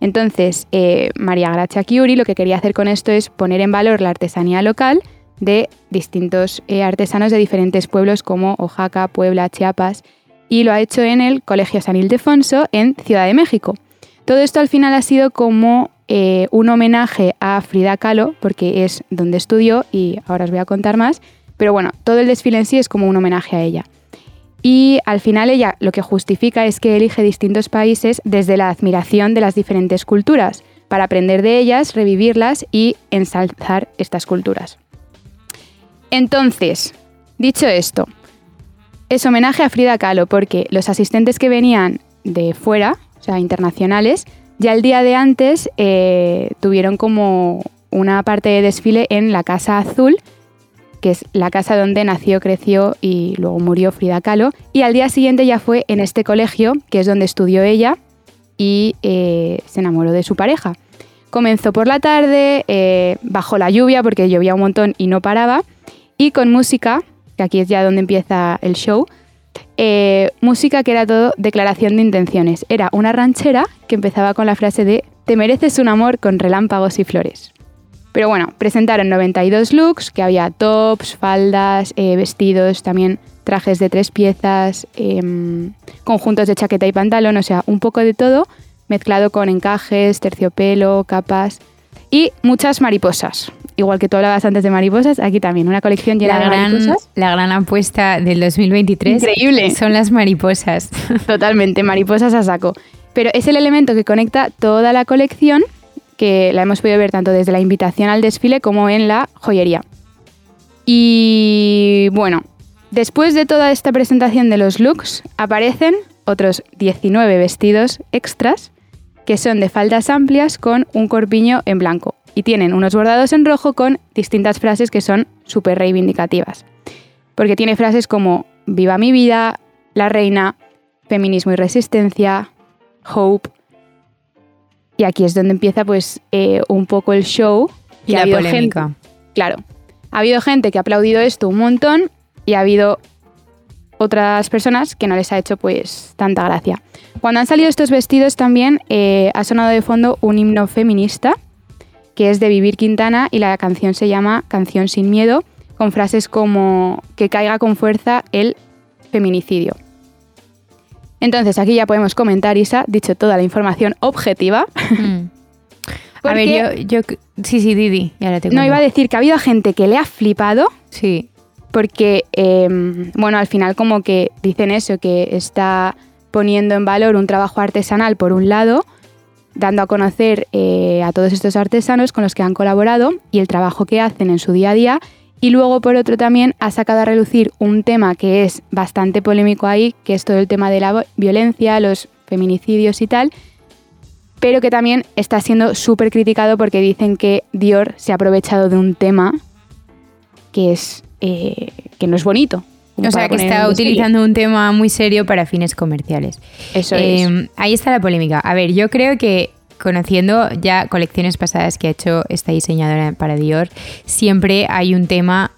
Entonces, eh, María Gracia Chiuri lo que quería hacer con esto es poner en valor la artesanía local de distintos eh, artesanos de diferentes pueblos como Oaxaca, Puebla, Chiapas, y lo ha hecho en el Colegio San Ildefonso en Ciudad de México. Todo esto al final ha sido como eh, un homenaje a Frida Kahlo, porque es donde estudió y ahora os voy a contar más, pero bueno, todo el desfile en sí es como un homenaje a ella. Y al final ella lo que justifica es que elige distintos países desde la admiración de las diferentes culturas, para aprender de ellas, revivirlas y ensalzar estas culturas. Entonces, dicho esto, es homenaje a Frida Kahlo porque los asistentes que venían de fuera, o sea, internacionales, ya el día de antes eh, tuvieron como una parte de desfile en la Casa Azul que es la casa donde nació, creció y luego murió Frida Kahlo. Y al día siguiente ya fue en este colegio, que es donde estudió ella, y eh, se enamoró de su pareja. Comenzó por la tarde, eh, bajo la lluvia, porque llovía un montón y no paraba, y con música, que aquí es ya donde empieza el show, eh, música que era todo declaración de intenciones. Era una ranchera que empezaba con la frase de Te mereces un amor con relámpagos y flores. Pero bueno, presentaron 92 looks, que había tops, faldas, eh, vestidos, también trajes de tres piezas, em, conjuntos de chaqueta y pantalón, o sea, un poco de todo, mezclado con encajes, terciopelo, capas y muchas mariposas. Igual que tú hablabas antes de mariposas, aquí también una colección llena de mariposas. La gran apuesta del 2023 Increíble. son las mariposas. [LAUGHS] Totalmente, mariposas a saco. Pero es el elemento que conecta toda la colección que la hemos podido ver tanto desde la invitación al desfile como en la joyería. Y bueno, después de toda esta presentación de los looks, aparecen otros 19 vestidos extras que son de faldas amplias con un corpiño en blanco y tienen unos bordados en rojo con distintas frases que son súper reivindicativas. Porque tiene frases como Viva mi vida, La reina, Feminismo y resistencia, Hope, y aquí es donde empieza pues eh, un poco el show. Y, la polémica. claro. Ha habido gente que ha aplaudido esto un montón y ha habido otras personas que no les ha hecho pues tanta gracia. Cuando han salido estos vestidos también eh, ha sonado de fondo un himno feminista que es de Vivir Quintana y la canción se llama Canción sin miedo con frases como que caiga con fuerza el feminicidio. Entonces, aquí ya podemos comentar, Isa, dicho toda la información objetiva. Mm. [LAUGHS] a ver, yo, Sí, sí, Didi, ya te No, iba a decir que ha habido gente que le ha flipado. Sí. Porque, em, bueno, al final como que dicen eso, que está poniendo en valor un trabajo artesanal por un lado, dando a conocer eh, a todos estos artesanos con los que han colaborado y el trabajo que hacen en su día a día y luego, por otro, también ha sacado a relucir un tema que es bastante polémico ahí, que es todo el tema de la violencia, los feminicidios y tal, pero que también está siendo súper criticado porque dicen que Dior se ha aprovechado de un tema que, es, eh, que no es bonito. O sea, que está utilizando un tema muy serio para fines comerciales. Eso es. Eh, ahí está la polémica. A ver, yo creo que conociendo ya colecciones pasadas que ha hecho esta diseñadora para Dior, siempre hay un tema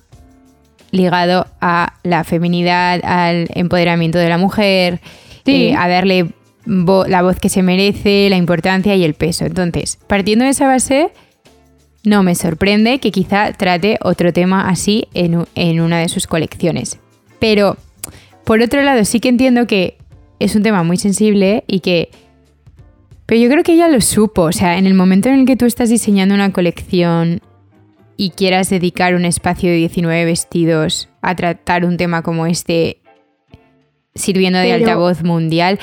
ligado a la feminidad, al empoderamiento de la mujer eh, a darle la voz que se merece, la importancia y el peso. Entonces, partiendo de esa base, no me sorprende que quizá trate otro tema así en, en una de sus colecciones. Pero, por otro lado, sí que entiendo que es un tema muy sensible y que... Pero yo creo que ella lo supo, o sea, en el momento en el que tú estás diseñando una colección y quieras dedicar un espacio de 19 vestidos a tratar un tema como este, sirviendo de altavoz mundial,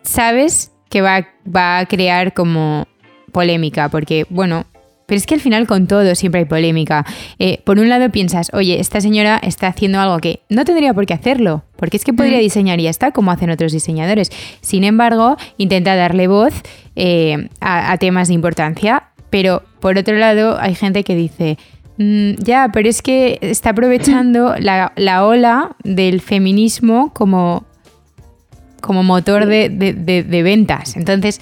sabes que va, va a crear como polémica, porque, bueno, pero es que al final con todo siempre hay polémica. Eh, por un lado piensas, oye, esta señora está haciendo algo que no tendría por qué hacerlo, porque es que podría diseñar y ya está, como hacen otros diseñadores. Sin embargo, intenta darle voz eh, a, temas de importancia, pero por otro lado hay gente que dice, mm, ya, pero es que está aprovechando la, ola del feminismo como, como motor de, ventas. Entonces,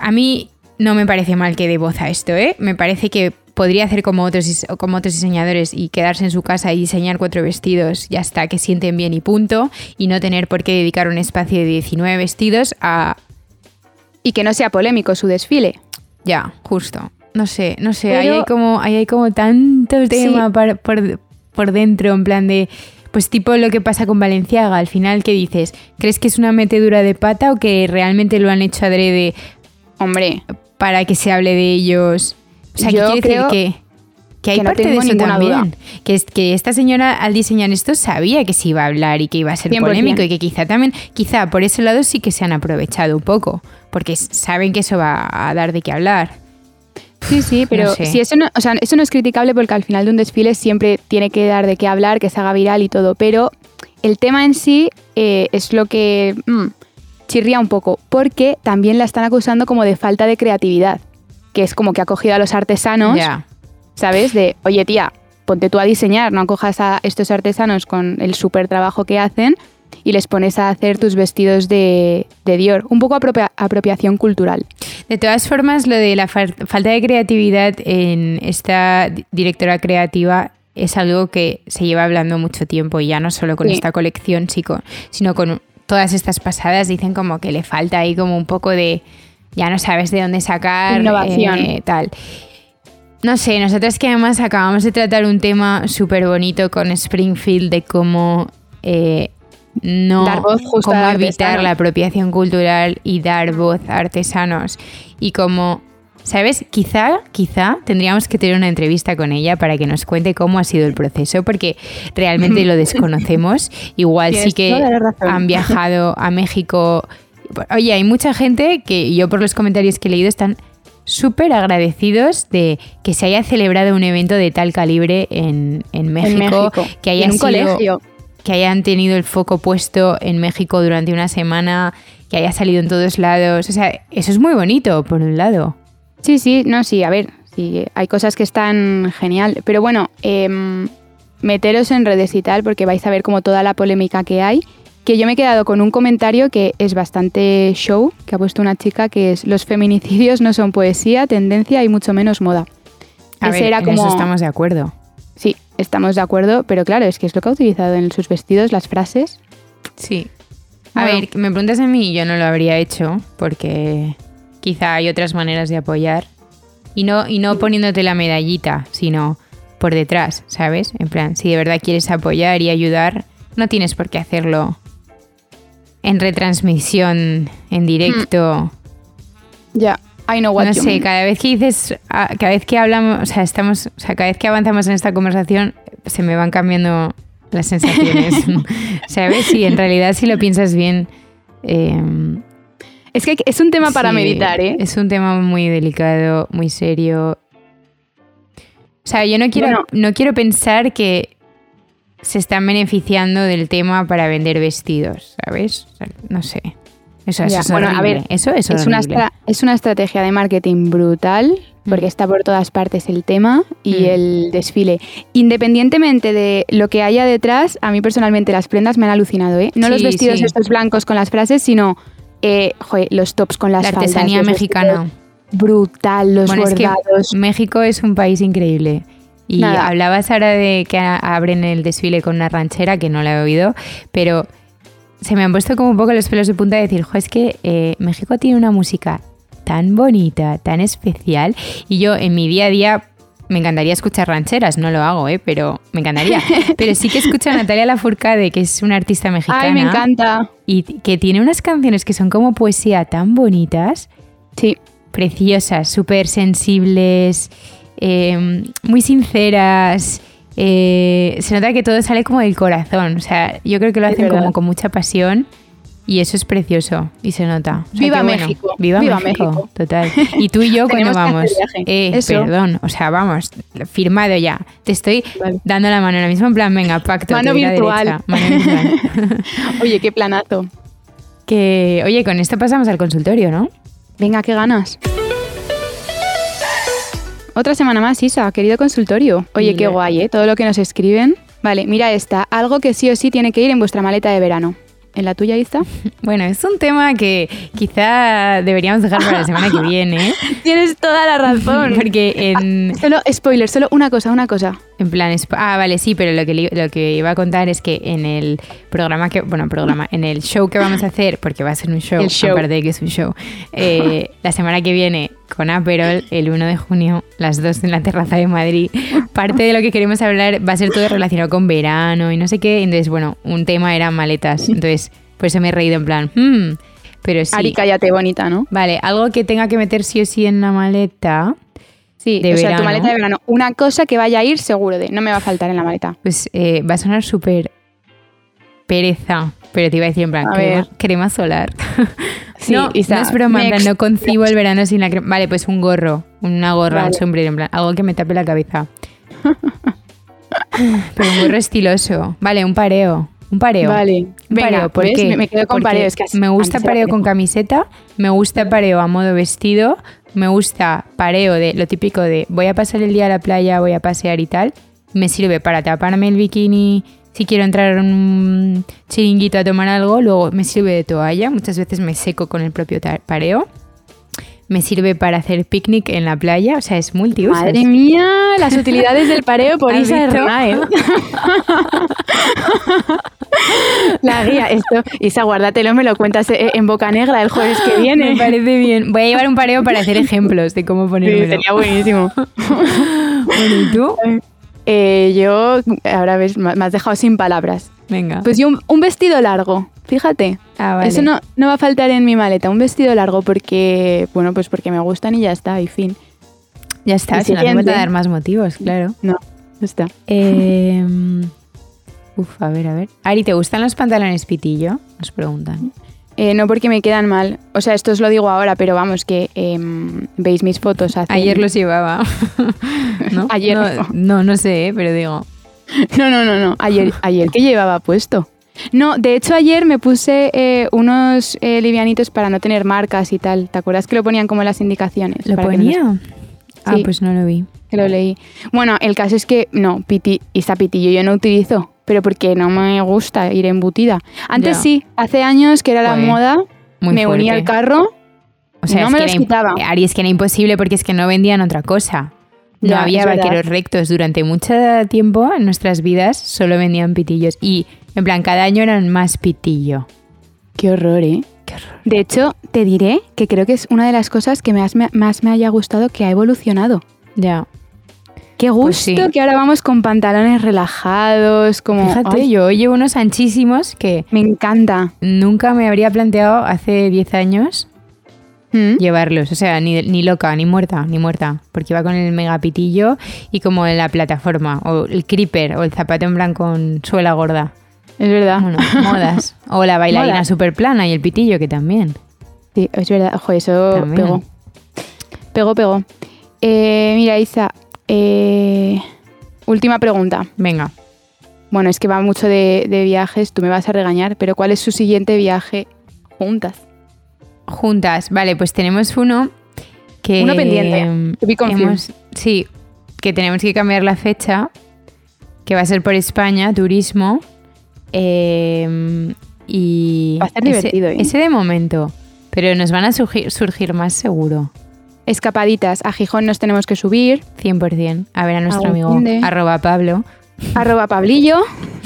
a mí no me parece mal que dé voz a esto, ¿eh? Me parece que podría hacer como otros, como otros diseñadores y quedarse en su casa y diseñar cuatro vestidos ya está, que sienten bien y punto, y no tener por qué dedicar un espacio de 19 vestidos a... Y que no sea polémico su desfile. Ya, justo. No sé, no sé, ahí, hay como, ahí hay como tanto tema por, por dentro, en plan de pues tipo lo que pasa con Valenciaga, al final, ¿qué dices? ¿Crees que es una metedura de pata o que realmente lo han hecho adrede? Hombre, para que se hable de ellos. O sea, yo creo que, que hay parte de eso también. Que, que esta señora al diseñar esto sabía que se iba a hablar y que iba a ser polémico y que quizá también, quizá por ese lado sí que se han aprovechado un poco, porque saben que eso va a dar de qué hablar. Sí, sí, pero si eso no, o sea, eso no es criticable porque al final de un desfile siempre tiene que dar de qué hablar, que se haga viral y todo, pero el tema en sí eh, es lo que... Mm, chirría un poco, porque también la están acusando como de falta de creatividad, que es como que ha cogido a los artesanos, ¿sabes? De, oye tía, ponte tú a diseñar, no acojas a estos artesanos con el súper trabajo que hacen y les pones a hacer tus vestidos de, Dior. Un poco apropiación cultural. De todas formas, lo de la falta de creatividad en esta directora creativa es algo que se lleva hablando mucho tiempo y ya no solo con esta colección, sino con todas estas pasadas dicen como que le falta ahí como un poco de, ya no sabes de dónde sacar. Innovación. Eh, tal. No sé, nosotros que además acabamos de tratar un tema súper bonito con Springfield de cómo eh, no dar voz cómo evitar la apropiación cultural y dar voz a artesanos y cómo ¿Sabes? Quizá, quizá tendríamos que tener una entrevista con ella para que nos cuente cómo ha sido el proceso, porque realmente lo [LAUGHS] desconocemos. Igual sí, que han viajado a México. Oye, hay mucha gente que yo por los comentarios que he leído están súper agradecidos de que se haya celebrado un evento de tal calibre en, México, que haya un colegio. que hayan tenido el foco puesto en México durante una semana, que haya salido en todos lados. O sea, eso es muy bonito, por un lado. Sí, sí, no, sí, a ver, sí, hay cosas que están genial, pero bueno, em, meteros en redes y tal porque vais a ver como toda la polémica que hay, que yo me he quedado con un comentario que es bastante show, que ha puesto una chica que es los feminicidios no son poesía, tendencia y mucho menos moda. A ver, era como... eso estamos de acuerdo. Sí, estamos de acuerdo, pero claro, es que es lo que ha utilizado en sus vestidos, las frases. Sí. A ver, me preguntas a mí, yo no lo habría hecho porque quizá hay otras maneras de apoyar. Y no, y no poniéndote la medallita, sino por detrás, ¿sabes? En plan, si de verdad quieres apoyar y ayudar, no tienes por qué hacerlo en retransmisión, en directo. Hmm. Ya, I know what No sé, cada vez que dices, cada vez que hablamos, o sea, estamos, o sea, cada vez que avanzamos en esta conversación, se me van cambiando las sensaciones. [LAUGHS] ¿Sabes? Y en realidad, si lo piensas bien, eh, es que es un tema para meditar, ¿eh? Es un tema muy delicado, muy serio. O sea, yo no quiero, no quiero pensar que se están beneficiando del tema para vender vestidos, ¿sabes? no sé. Eso, es bueno, a ver, eso, es, una es una estrategia de marketing brutal porque mm. está por todas partes el tema y mm. el desfile. Independientemente de lo que haya detrás, a mí personalmente las prendas me han alucinado, ¿eh? No los vestidos estos blancos con las frases, sino eh, los tops con las La artesanía mexicana. Brutal, los bordados. México es un país increíble. Y hablabas ahora de que abren el desfile con una ranchera, que no la he oído, pero se me han puesto como un poco los pelos de punta de decir, jo, es que eh, México tiene una música tan bonita, tan especial, y yo en mi día a día me encantaría escuchar rancheras, no lo hago, ¿eh? pero me encantaría. [LAUGHS] Pero sí que escucho a Natalia Lafourcade, que es una artista mexicana. Ay, me encanta. Y que tiene unas canciones que son como poesía tan bonitas. Sí. Preciosas, súper sensibles, eh, muy sinceras. Eh, se nota que todo sale como del corazón. O sea, yo creo que lo hacen como con mucha pasión. Y eso es precioso y se nota. viva México. Viva, México, Total. [LAUGHS] Y tú y yo cuando vamos. Eh, perdón, o sea, vamos, firmado ya. Te estoy dando la mano ahora mismo en plan, venga, pacto. Mano virtual. Mano virtual. [LAUGHS] oye, qué planazo. Que, oye, con esto pasamos al consultorio, ¿no? Venga, qué ganas. Otra semana más, Isa, querido consultorio. Oye, qué guay, ¿eh? Todo lo que nos escriben. Vale, mira esta. Algo que sí o sí tiene que ir en vuestra maleta de verano. ¿En la tuya, Isa? [LAUGHS] Bueno, es un tema que quizá deberíamos dejar para la semana que viene. [LAUGHS] Tienes toda la razón. [LAUGHS] Porque en... Ah, solo, spoiler, solo una cosa, una cosa. En plan, ah, vale, sí, pero lo que, lo que iba a contar es que en el programa que, bueno, programa, en el show que vamos a hacer, porque va a ser un show, aparte de que es un show, eh, la semana que viene con Aperol, el 1 de junio, las dos en la terraza de Madrid, parte de lo que queremos hablar va a ser todo relacionado con verano y no sé qué, entonces, bueno, un tema era maletas, entonces, pues se me he reído en plan, hmm, pero sí. Ari, cállate, bonita, ¿no? Vale, algo que tenga que meter sí o sí en la maleta Sí, o sea, tu maleta de verano. Una cosa que vaya a ir seguro de, no me va a faltar en la maleta. Pues eh, va a sonar súper pereza, pero te iba a decir en plan, crema, solar. [LAUGHS] Sí, no, no es broma, no concibo el verano sin la crema. Vale, pues un gorro, una gorra, un sombrero, en plan, algo que me tape la cabeza. [LAUGHS] pero un gorro estiloso. Vale, un pareo. Un pareo. Vale. Un pareo, porque, me quedo con pareo. Es que me gusta pareo con camiseta, me gusta pareo a modo vestido, me gusta pareo de lo típico de voy a pasar el día a la playa, voy a pasear y tal. Me sirve para taparme el bikini si quiero entrar en un chiringuito a tomar algo. Luego me sirve de toalla. Muchas veces me seco con el propio pareo. Me sirve para hacer picnic en la playa, o sea, es multiusos. Madre mía, las [LAUGHS] utilidades del pareo por Isa Hernáez. [LAUGHS] La guía, esto, Isa, guárdatelo, me lo cuentas eh, en boca negra el jueves que [LAUGHS] viene. Me parece bien. Voy a llevar un pareo para hacer ejemplos de cómo ponerlo. Sí, sería buenísimo. bueno, ¿y tú? Eh, yo, ahora ves, me has dejado sin palabras. Venga. Pues yo un, vestido largo, fíjate. Ah, vale. Eso no, no va a faltar en mi maleta, un vestido largo porque, bueno, pues porque me gustan y ya está, y fin. Ya está, si no hace dar más motivos, claro. No, ya está. Eh, [LAUGHS] Uf, a ver, a ver. Ari, ¿te gustan los pantalones pitillo? Nos preguntan. Eh, no porque me quedan mal. O sea, esto os lo digo ahora, pero vamos, que em, veis mis fotos. Ayer los llevaba. [LAUGHS] ¿No? Ayer no, no, sé, ¿eh? pero digo. [LAUGHS] No, no, no, no. Ayer, ayer que llevaba puesto. No, de hecho ayer me puse eh, unos livianitos para no tener marcas y tal. ¿Te acuerdas que lo ponían como en las indicaciones? ¿Lo ponía? Ah, pues no lo vi. Que lo leí. Bueno, el caso es que, no, piti, esta pitillo yo no utilizo pero porque no me gusta ir embutida. Antes sí, hace años que era la moda, me unía al carro o sea, no me los quitaba. Ari, es que era imposible porque es que no vendían otra cosa. No había vaqueros rectos. Durante mucho tiempo en nuestras vidas solo vendían pitillos. Y en plan, cada año eran más pitillo. Qué horror, ¿eh? Qué horror. De hecho, te diré que creo que es una de las cosas que más me, más me haya gustado que ha evolucionado. Ya. Qué pues gusto que ahora vamos con pantalones relajados, como... Fíjate, yo llevo unos anchísimos que... Me encanta. Nunca me habría planteado hace 10 años ¿Mm? llevarlos. O sea, ni, ni, loca, ni muerta, ni muerta. Porque iba con el megapitillo y como en la plataforma, o el creeper, o el zapato en blanco con suela gorda. Es verdad. Bueno, modas. O la bailarina super plana y el pitillo, que también. Sí, es verdad. Ojo, eso pegó. Pegó, pegó. Eh, mira, Isa, eh, última pregunta. Venga. Bueno, es que va mucho de, viajes, tú me vas a regañar, pero ¿cuál es su siguiente viaje juntas? Juntas, vale, pues tenemos uno que... Uno pendiente. sí, que tenemos que cambiar la fecha, que va a ser por España, turismo. Eh, y va a ser divertido, ¿eh? ese de momento, pero nos van a surgir más seguro. Escapaditas. A Gijón nos tenemos que subir. 100%. A ver a nuestro amigo arroba Pablo. Arroba Pablillo,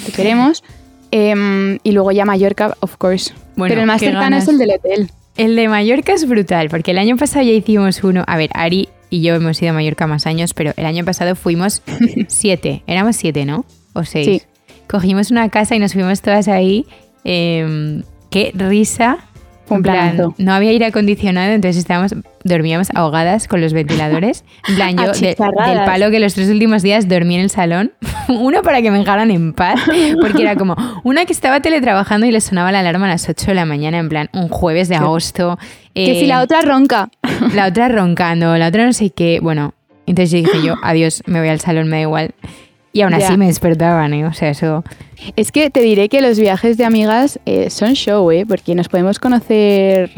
te queremos. Em, y luego ya Mallorca, of course. Bueno, Pero el más cercano es el del hotel. El de Mallorca es brutal, porque el año pasado ya hicimos uno. A ver, Ari y yo hemos ido a Mallorca más años, pero el año pasado fuimos [LAUGHS] siete. Éramos siete, ¿no? O seis. Sí. Cogimos una casa y nos fuimos todas ahí. Em, qué risa plan, no había aire acondicionado, entonces estábamos, dormíamos ahogadas con los ventiladores. En plan, [LAUGHS] yo del palo que los tres últimos días dormí en el salón. [LAUGHS] Uno para que me dejaran en paz, [LAUGHS] porque era como una que estaba teletrabajando y le sonaba la alarma a las 8 de la mañana, en plan, un jueves de agosto. que si la eh, otra ronca. La otra roncando, la otra no sé qué. Bueno, entonces yo dije yo, adiós, me voy al salón, me da igual. Y aún así me despertaban, ¿eh? O sea, eso... Es que te diré que los viajes de amigas eh, son show, ¿eh? Porque nos podemos conocer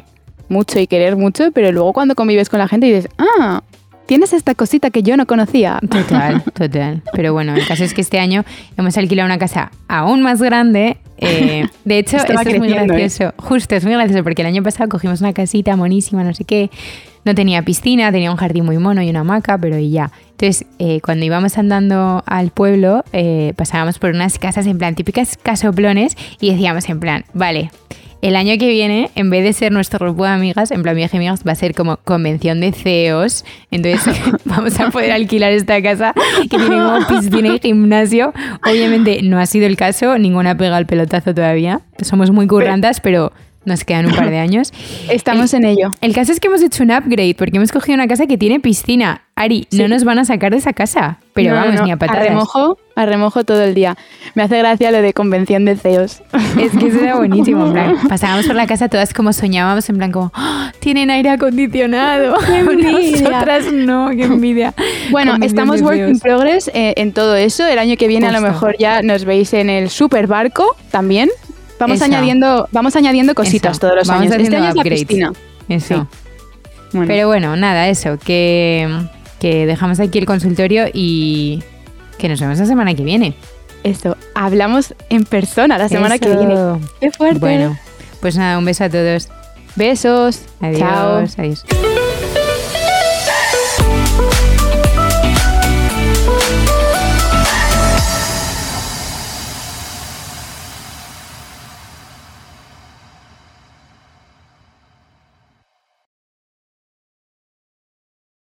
mucho y querer mucho, pero luego cuando convives con la gente dices, ah, tienes esta cosita que yo no conocía. [LAUGHS] Total, total. Pero bueno, el caso es que este año hemos alquilado una casa aún más grande. Eh, de hecho, [LAUGHS] esto es muy ¿eh? gracioso. Justo, es muy gracioso porque el año pasado cogimos una casita monísima, no sé qué. No tenía piscina, tenía un jardín muy mono y una hamaca, pero y ya. Entonces, eh, cuando íbamos andando al pueblo, eh, pasábamos por unas casas en plan típicas casoplones y decíamos en plan, vale, el año que viene, en vez de ser nuestro grupo de amigas, en plan viaje amigas, va a ser como convención de CEOs. Entonces [LAUGHS] [LAUGHS] vamos a poder alquilar esta casa que tiene como [LAUGHS] piscina y gimnasio. Obviamente no ha sido el caso, ninguna pega el pelotazo todavía. Somos muy currantas, pero nos quedan un par de años. [LAUGHS] Estamos en ello. El caso es que hemos hecho un upgrade porque hemos cogido una casa que tiene piscina. Ari, no nos van a sacar de esa casa. Pero vamos, ni a patadas. A remojo, a remojo todo el día. Me hace gracia lo de convención de CEOs. [LAUGHS] Es que eso era buenísimo. En plan, [LAUGHS] pasábamos por la casa todas como soñábamos, en plan como, ¡Ah! tienen aire acondicionado. ¡Qué envidia! Nosotras no, qué envidia. Bueno, estamos work in progress eh, en todo eso. El año que viene a lo mejor ya nos veis en el super barco también. Vamos añadiendo, vamos añadiendo cositas todos los años. Este año es la piscina. Eso. Pero bueno, nada, eso, que, que dejamos aquí el consultorio y que nos vemos la semana que viene. Eso, hablamos en persona la semana que viene. Qué fuerte. Bueno, pues nada, un beso a todos. Besos. Adiós. Adiós.